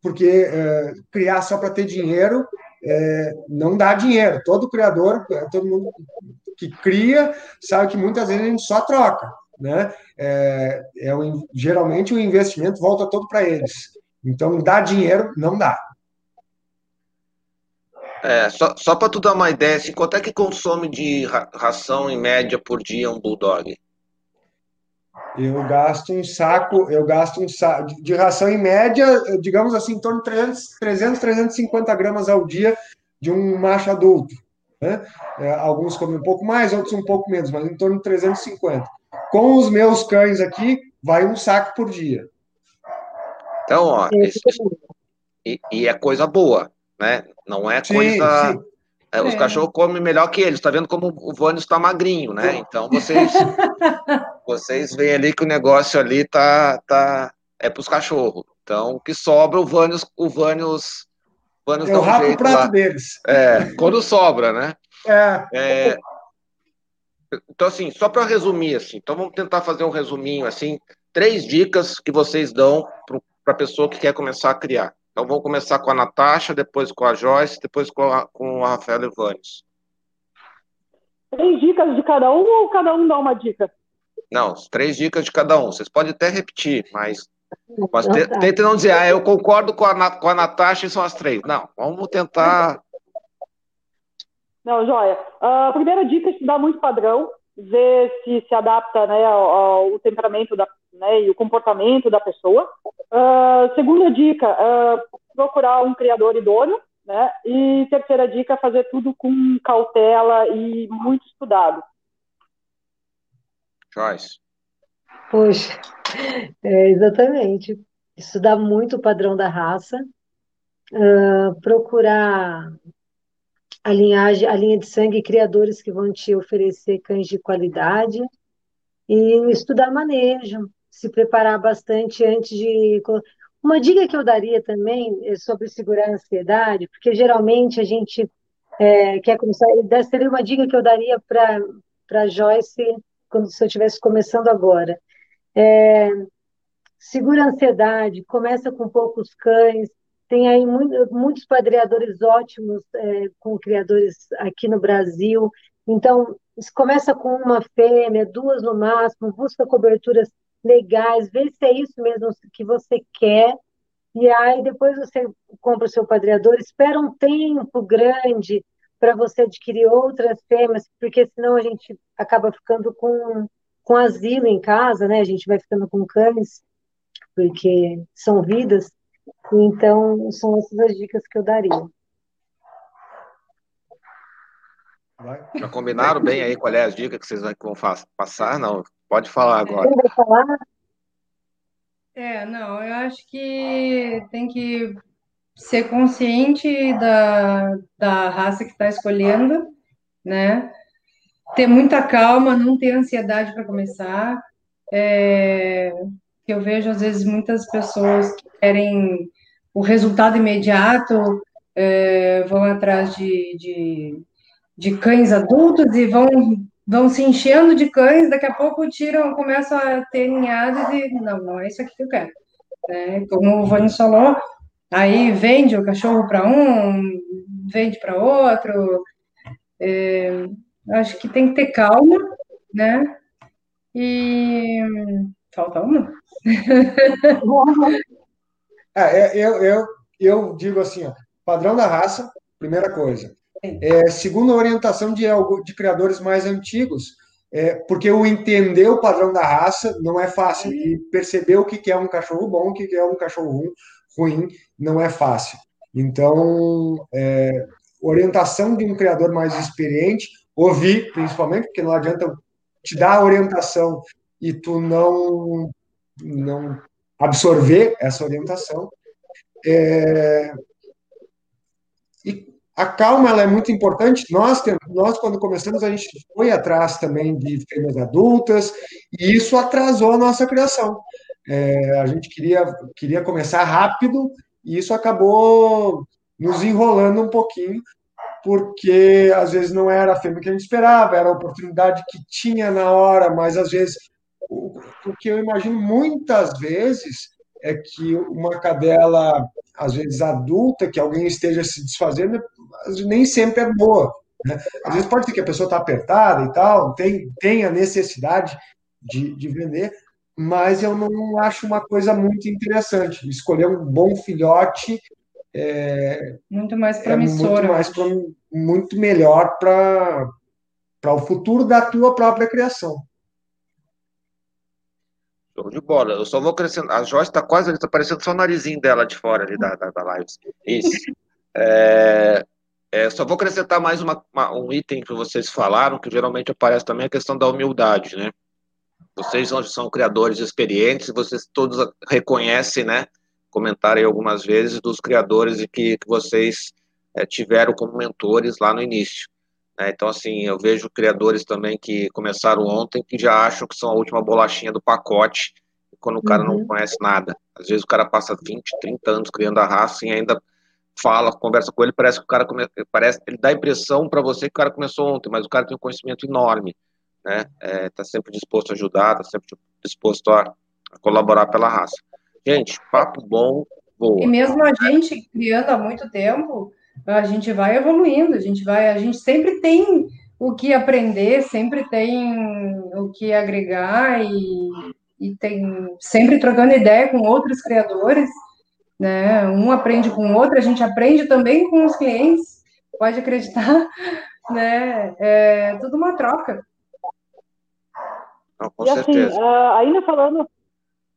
porque é, criar só para ter dinheiro é, não dá dinheiro. Todo criador, é, todo mundo que cria sabe que muitas vezes a gente só troca, né? É, é um, geralmente o investimento volta todo para eles. Então, dar dinheiro não dá. É, só, só para tu dar uma ideia, assim, quanto é que consome de ração em média por dia um bulldog? Eu gasto um saco, eu gasto um saco de ração em média, digamos assim, em torno de 300, 300 350 gramas ao dia de um macho adulto. Né? É, alguns comem um pouco mais, outros um pouco menos, mas em torno de 350. Com os meus cães aqui, vai um saco por dia. Então, ó, esse, e, e, é coisa boa, né? Não é coisa. Sim. É, os é. cachorros comem melhor que eles. Tá vendo como o Vânia está magrinho, né? Então vocês vocês veem ali que o negócio ali tá tá é para os cachorros. Então o que sobra o Vânios o Vânios Vânios é o um jeito prato lá. deles. É, quando sobra, né? É. é então assim, só para resumir assim, então vamos tentar fazer um resuminho assim, três dicas que vocês dão para a pessoa que quer começar a criar. Então vamos começar com a Natasha, depois com a Joyce, depois com a, com a Rafaela Ivanes. Três dicas de cada um ou cada um dá uma dica? Não, três dicas de cada um. Vocês podem até repetir, mas, mas tente não dizer, ah, eu concordo com a, com a Natasha e são as três. Não, vamos tentar. Não, joia. A primeira dica é estudar muito padrão, ver se se adapta né, ao, ao temperamento da, né, e o comportamento da pessoa. Uh, segunda dica, uh, procurar um criador idôneo. Né? E terceira dica, fazer tudo com cautela e muito estudado. Joyce. Poxa, é, exatamente. Estudar muito o padrão da raça, uh, procurar a linhagem, a linha de sangue e criadores que vão te oferecer cães de qualidade e estudar manejo, se preparar bastante antes de. Uma dica que eu daria também é sobre segurar a ansiedade, porque geralmente a gente é, quer começar, essa seria uma dica que eu daria para Joyce quando se eu estivesse começando agora. É, segura a ansiedade, começa com poucos cães, tem aí muito, muitos padreadores ótimos é, com criadores aqui no Brasil. Então, começa com uma fêmea, duas no máximo, busca coberturas legais, vê se é isso mesmo que você quer. E aí depois você compra o seu padreador, espera um tempo grande para você adquirir outras fêmeas, porque senão a gente acaba ficando com, com asilo em casa, né? A gente vai ficando com cães porque são vidas. Então, são essas as dicas que eu daria. Já combinaram bem aí qual é as dicas que vocês vão passar? Não, pode falar agora. Quem vai falar? É, não, eu acho que tem que ser consciente da, da raça que está escolhendo, né? Ter muita calma, não ter ansiedade para começar. É, eu vejo, às vezes, muitas pessoas que querem o resultado imediato, é, vão atrás de, de, de, cães adultos e vão, vão se enchendo de cães, daqui a pouco tiram, começam a ter ninhadas e não, não é isso aqui que eu quero. É, como o Vani falou, aí vende o cachorro para um, vende para outro. É, acho que tem que ter calma, né? E falta uma? É, eu, eu, eu digo assim, ó, padrão da raça, primeira coisa. É, segundo a orientação de, de criadores mais antigos, é, porque o entender o padrão da raça não é fácil, e perceber o que é um cachorro bom, o que é um cachorro ruim, não é fácil. Então, é, orientação de um criador mais experiente, ouvir, principalmente, porque não adianta te dar a orientação e tu não não absorver essa orientação. É, e a calma ela é muito importante. Nós, nós, quando começamos, a gente foi atrás também de fêmeas adultas, e isso atrasou a nossa criação. É, a gente queria, queria começar rápido, e isso acabou nos enrolando um pouquinho, porque às vezes não era a fêmea que a gente esperava, era a oportunidade que tinha na hora, mas às vezes o que eu imagino muitas vezes é que uma cadela, às vezes adulta, que alguém esteja se desfazendo, nem sempre é boa. Né? Às vezes pode ser que a pessoa está apertada e tal, tem, tem a necessidade de, de vender, mas eu não acho uma coisa muito interessante. Escolher um bom filhote é muito mais promissor, é muito, mais, muito melhor para o futuro da tua própria criação. Show de bola. Eu só vou acrescentar. A Joyce está quase está parecendo só o narizinho dela de fora ali da, da, da live. Isso. É, é, só vou acrescentar mais uma, uma, um item que vocês falaram, que geralmente aparece também, a questão da humildade, né? Vocês são criadores experientes, vocês todos reconhecem, né? Comentaram aí algumas vezes dos criadores que, que vocês é, tiveram como mentores lá no início. Né? Então, assim, eu vejo criadores também que começaram ontem que já acham que são a última bolachinha do pacote, quando o cara uhum. não conhece nada. Às vezes o cara passa 20, 30 anos criando a raça e ainda fala, conversa com ele, parece que o cara come... parece, ele dá a impressão para você que o cara começou ontem, mas o cara tem um conhecimento enorme, né? É, tá sempre disposto a ajudar, tá sempre disposto a colaborar pela raça. Gente, papo bom, boa. E mesmo a gente criando há muito tempo, a gente vai evoluindo, a gente vai, a gente sempre tem o que aprender, sempre tem o que agregar e, e tem sempre trocando ideia com outros criadores, né? Um aprende com o outro, a gente aprende também com os clientes, pode acreditar, né? É tudo uma troca. Não, com e assim, certeza. assim, uh, ainda falando,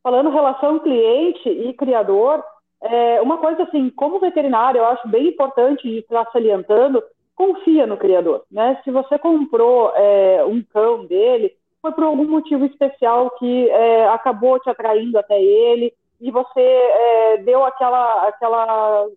falando relação cliente e criador, é, uma coisa assim, como veterinário, eu acho bem importante de estar salientando, confia no criador, né? Se você comprou é, um cão dele, foi por algum motivo especial que é, acabou te atraindo até ele e você é, deu aquela, aquela,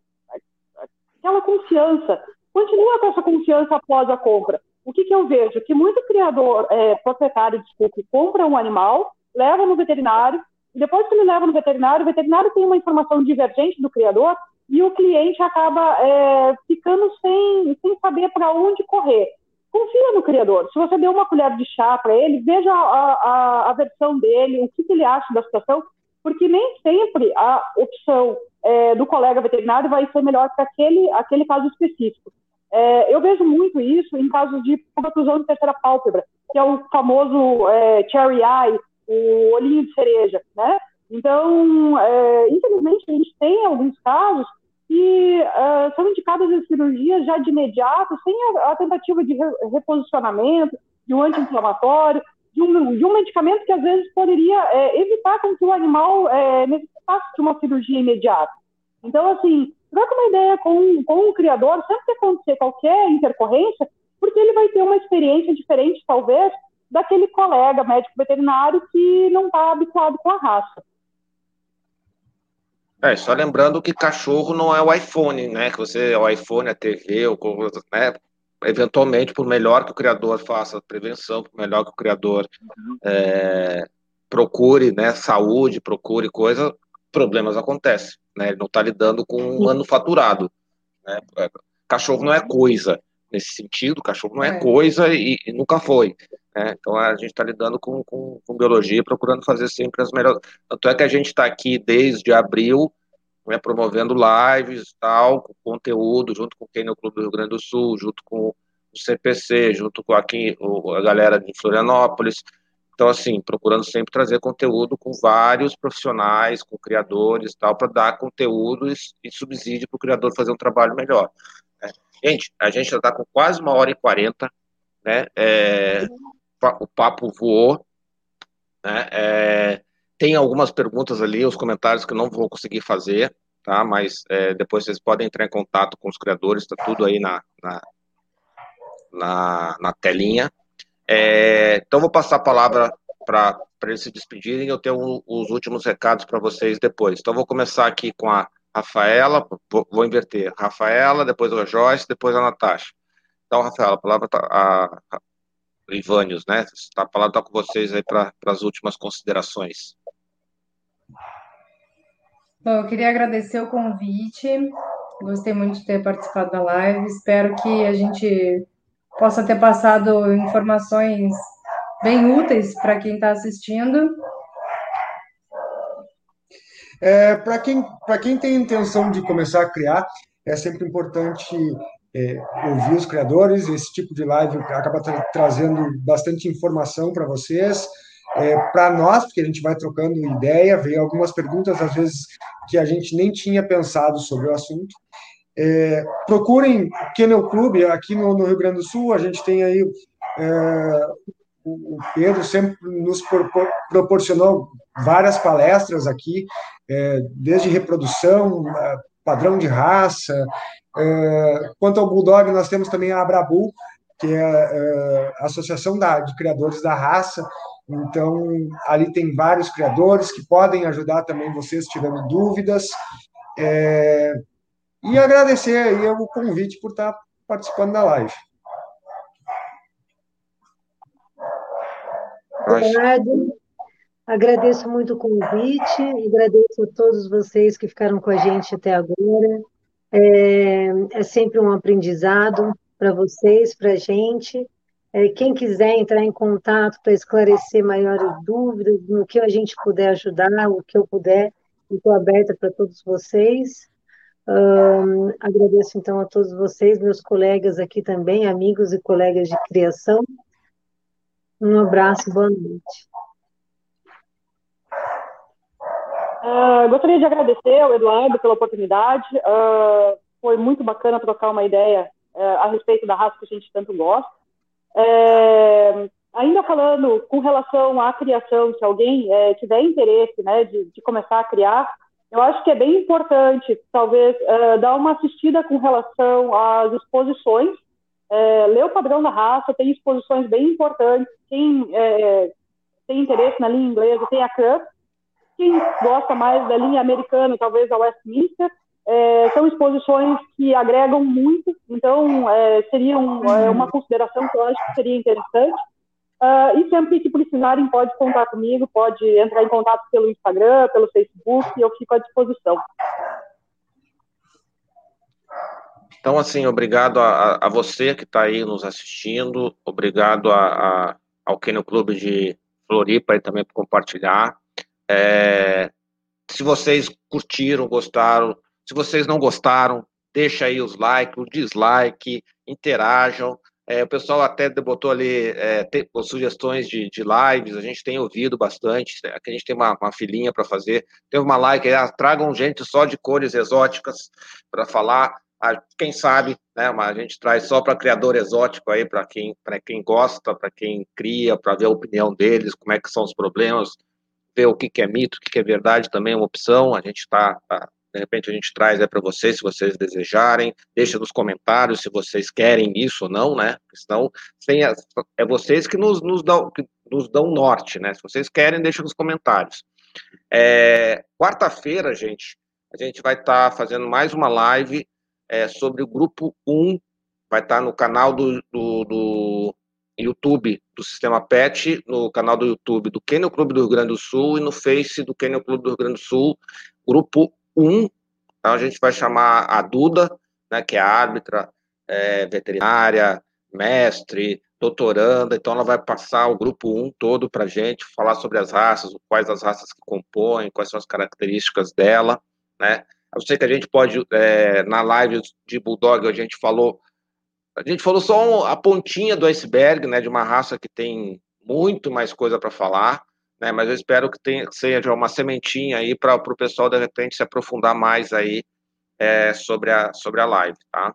aquela confiança. Continua com essa confiança após a compra. O que, que eu vejo? Que muito criador, é, proprietário, desculpe, compra um animal, leva no veterinário, depois que ele leva no veterinário, o veterinário tem uma informação divergente do criador e o cliente acaba é, ficando sem, sem saber para onde correr. Confia no criador. Se você deu uma colher de chá para ele, veja a, a, a, versão dele, o que, ele acha da situação, porque nem sempre a opção é, do colega veterinário vai ser melhor para aquele, aquele caso específico. É, eu vejo muito isso em casos de protusão de terceira pálpebra, que é o famoso é, cherry eye, o olhinho de cereja, né? Então, é, infelizmente, a gente tem alguns casos que uh, são indicadas as cirurgias já de imediato, sem a, a tentativa de re, reposicionamento, de um anti-inflamatório, de um, de um medicamento que às vezes poderia é, evitar com que o animal é, necessitasse de uma cirurgia imediata. Então, assim, troca uma ideia com, com o criador, sempre que acontecer qualquer intercorrência, porque ele vai ter uma experiência diferente, talvez, daquele colega médico veterinário que não está habituado com a raça. É, só lembrando que cachorro não é o iPhone, né? Que você, o iPhone, a TV, ou, né? Eventualmente, por melhor que o criador faça a prevenção, por melhor que o criador uhum. é, procure, né? Saúde, procure coisa, problemas acontecem, né? Ele não está lidando com um manufaturado, né? Cachorro não é coisa, nesse sentido, cachorro não é, é. coisa e, e, nunca foi. Né? Então a gente está lidando com, com, com, biologia, procurando fazer sempre as melhores. Tanto é que a gente está aqui desde abril, né, promovendo lives tal, com conteúdo, junto com quem no Clube do Rio Grande do Sul, junto com o CPC, junto com aqui a galera de Florianópolis. Então, assim, procurando sempre trazer conteúdo com vários profissionais, com criadores tal, para dar conteúdo e, e subsídio para o criador fazer um trabalho melhor. Né? Gente, a gente já está com quase uma hora e quarenta, né? É, o papo voou, né? É, tem algumas perguntas ali, os comentários que eu não vou conseguir fazer, tá? Mas é, depois vocês podem entrar em contato com os criadores, está tudo aí na, na, na, na telinha. É, então, vou passar a palavra para eles se despedirem. Eu tenho um, os últimos recados para vocês depois. Então, vou começar aqui com a Rafaela, vou inverter. Rafaela, depois a Joyce, depois a Natasha. Então, Rafaela, a palavra está. A, Ivânios, né? A palavra está com vocês aí para as últimas considerações. Bom, eu queria agradecer o convite. Gostei muito de ter participado da live. Espero que a gente possa ter passado informações bem úteis para quem está assistindo. É, para quem, quem tem intenção de começar a criar, é sempre importante é, ouvir os criadores. Esse tipo de live acaba tra trazendo bastante informação para vocês, é, para nós, porque a gente vai trocando ideia, vem algumas perguntas, às vezes, que a gente nem tinha pensado sobre o assunto. É, procurem Kennel Club, aqui no, no, Rio Grande do Sul, a gente tem aí. É, o Pedro sempre nos proporcionou várias palestras aqui, é, desde reprodução, padrão de raça, é, quanto ao Bulldog, nós temos também a Abrabu, que é, é a Associação da, de Criadores da Raça. Então, ali tem vários criadores que podem ajudar também vocês tiverem dúvidas. É, e agradecer aí o convite por estar participando da live. Obrigado. Agradeço muito o convite, agradeço a todos vocês que ficaram com a gente até agora. É, é sempre um aprendizado para vocês, para a gente. É, quem quiser entrar em contato para esclarecer maiores dúvidas, no que a gente puder ajudar, o que eu puder, estou aberta para todos vocês. Um, agradeço então a todos vocês, meus colegas aqui também, amigos e colegas de criação. Um abraço, boa noite. Uh, gostaria de agradecer ao Eduardo pela oportunidade. Uh, foi muito bacana trocar uma ideia uh, a respeito da raça que a gente tanto gosta. É, ainda falando com relação à criação, se alguém é, tiver interesse né, de, de, começar a criar, eu acho que é bem importante, talvez, dar uma assistida com relação às exposições. Ler o padrão da raça, tem exposições bem importantes. Quem tem interesse na língua inglesa tem a CRUF, quem gosta mais da linha americana, talvez a Westminster, é, são exposições que agregam muito, então é, seria um, é, uma consideração que eu acho que seria interessante. Uh, e sempre que precisarem, pode contar comigo, pode entrar em contato pelo Instagram, pelo Facebook, e eu fico à disposição. Então, assim, obrigado a, a você que está aí nos assistindo, obrigado a, a, ao Kennel Clube de Floripa aí também por compartilhar. É, se vocês curtiram, gostaram, se vocês não gostaram, deixa aí os likes, o dislike, interajam. É, o pessoal até botou ali é, tem, sugestões de, de, lives, a gente tem ouvido bastante, aqui a gente tem uma, uma filinha para fazer. Teve uma live aí, ah, tragam gente só de cores exóticas para falar. Ah, quem sabe, né? A gente traz só para criador exótico aí, para quem, quem gosta, para quem cria, para ver a opinião deles, como é que são os problemas, ver o que, que é mito, o que, que é verdade também é uma opção. A gente está tá, de repente a gente traz é para vocês, se vocês desejarem. Deixa nos comentários se vocês querem isso ou não, né? Senão sem é vocês que nos, nos, dão, que nos dão norte, né? Se vocês querem, deixa nos comentários. É, Quarta-feira, gente, a gente vai estar tá fazendo mais uma live é, sobre o grupo 1. Vai estar tá no canal do, do, do YouTube do Sistema PET, no canal do YouTube do Kennel Clube do Rio Grande do Sul e no Face do Kennel Clube do Rio Grande do Sul, grupo um, então a gente vai chamar a Duda, né, que é árbitra, é, veterinária, mestre, doutoranda, então ela vai passar o grupo 1 todo para a gente, falar sobre as raças, quais as raças que compõem, quais são as características dela, né? Eu sei que a gente pode, é, na live de Bulldog, a gente falou, a gente falou só a pontinha do iceberg, né, de uma raça que tem muito mais coisa para falar, né? Mas eu espero que tenha, seja uma sementinha aí para o pessoal de repente se aprofundar mais aí é, sobre, a, sobre a live, tá?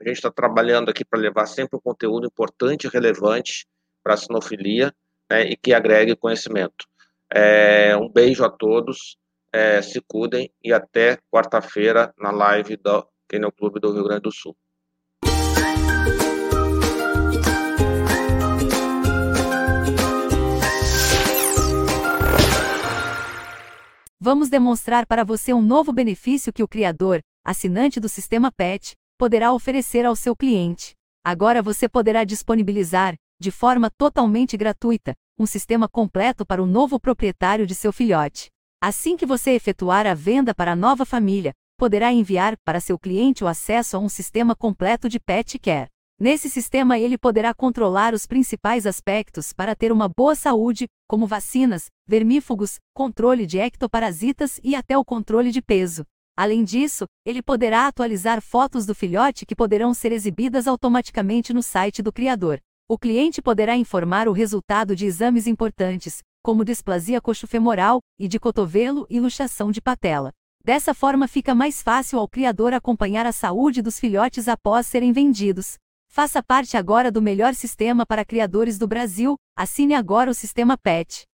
A gente está trabalhando aqui para levar sempre um conteúdo importante e relevante para a sinofilia né, e que agregue conhecimento. É, um beijo a todos, é, se cuidem e até quarta-feira na live do Kennel Clube do Rio Grande do Sul. Vamos demonstrar para você um novo benefício que o criador, assinante do sistema PET, poderá oferecer ao seu cliente. Agora você poderá disponibilizar, de forma totalmente gratuita, um sistema completo para o novo proprietário de seu filhote. Assim que você efetuar a venda para a nova família, poderá enviar para seu cliente o acesso a um sistema completo de pet care. Nesse sistema, ele poderá controlar os principais aspectos para ter uma boa saúde, como vacinas, vermífugos, controle de ectoparasitas e até o controle de peso. Além disso, ele poderá atualizar fotos do filhote que poderão ser exibidas automaticamente no site do criador. O cliente poderá informar o resultado de exames importantes, como displasia coxofemoral e de cotovelo e luxação de patela. Dessa forma fica mais fácil ao criador acompanhar a saúde dos filhotes após serem vendidos. Faça parte agora do melhor sistema para criadores do Brasil. Assine agora o sistema PET.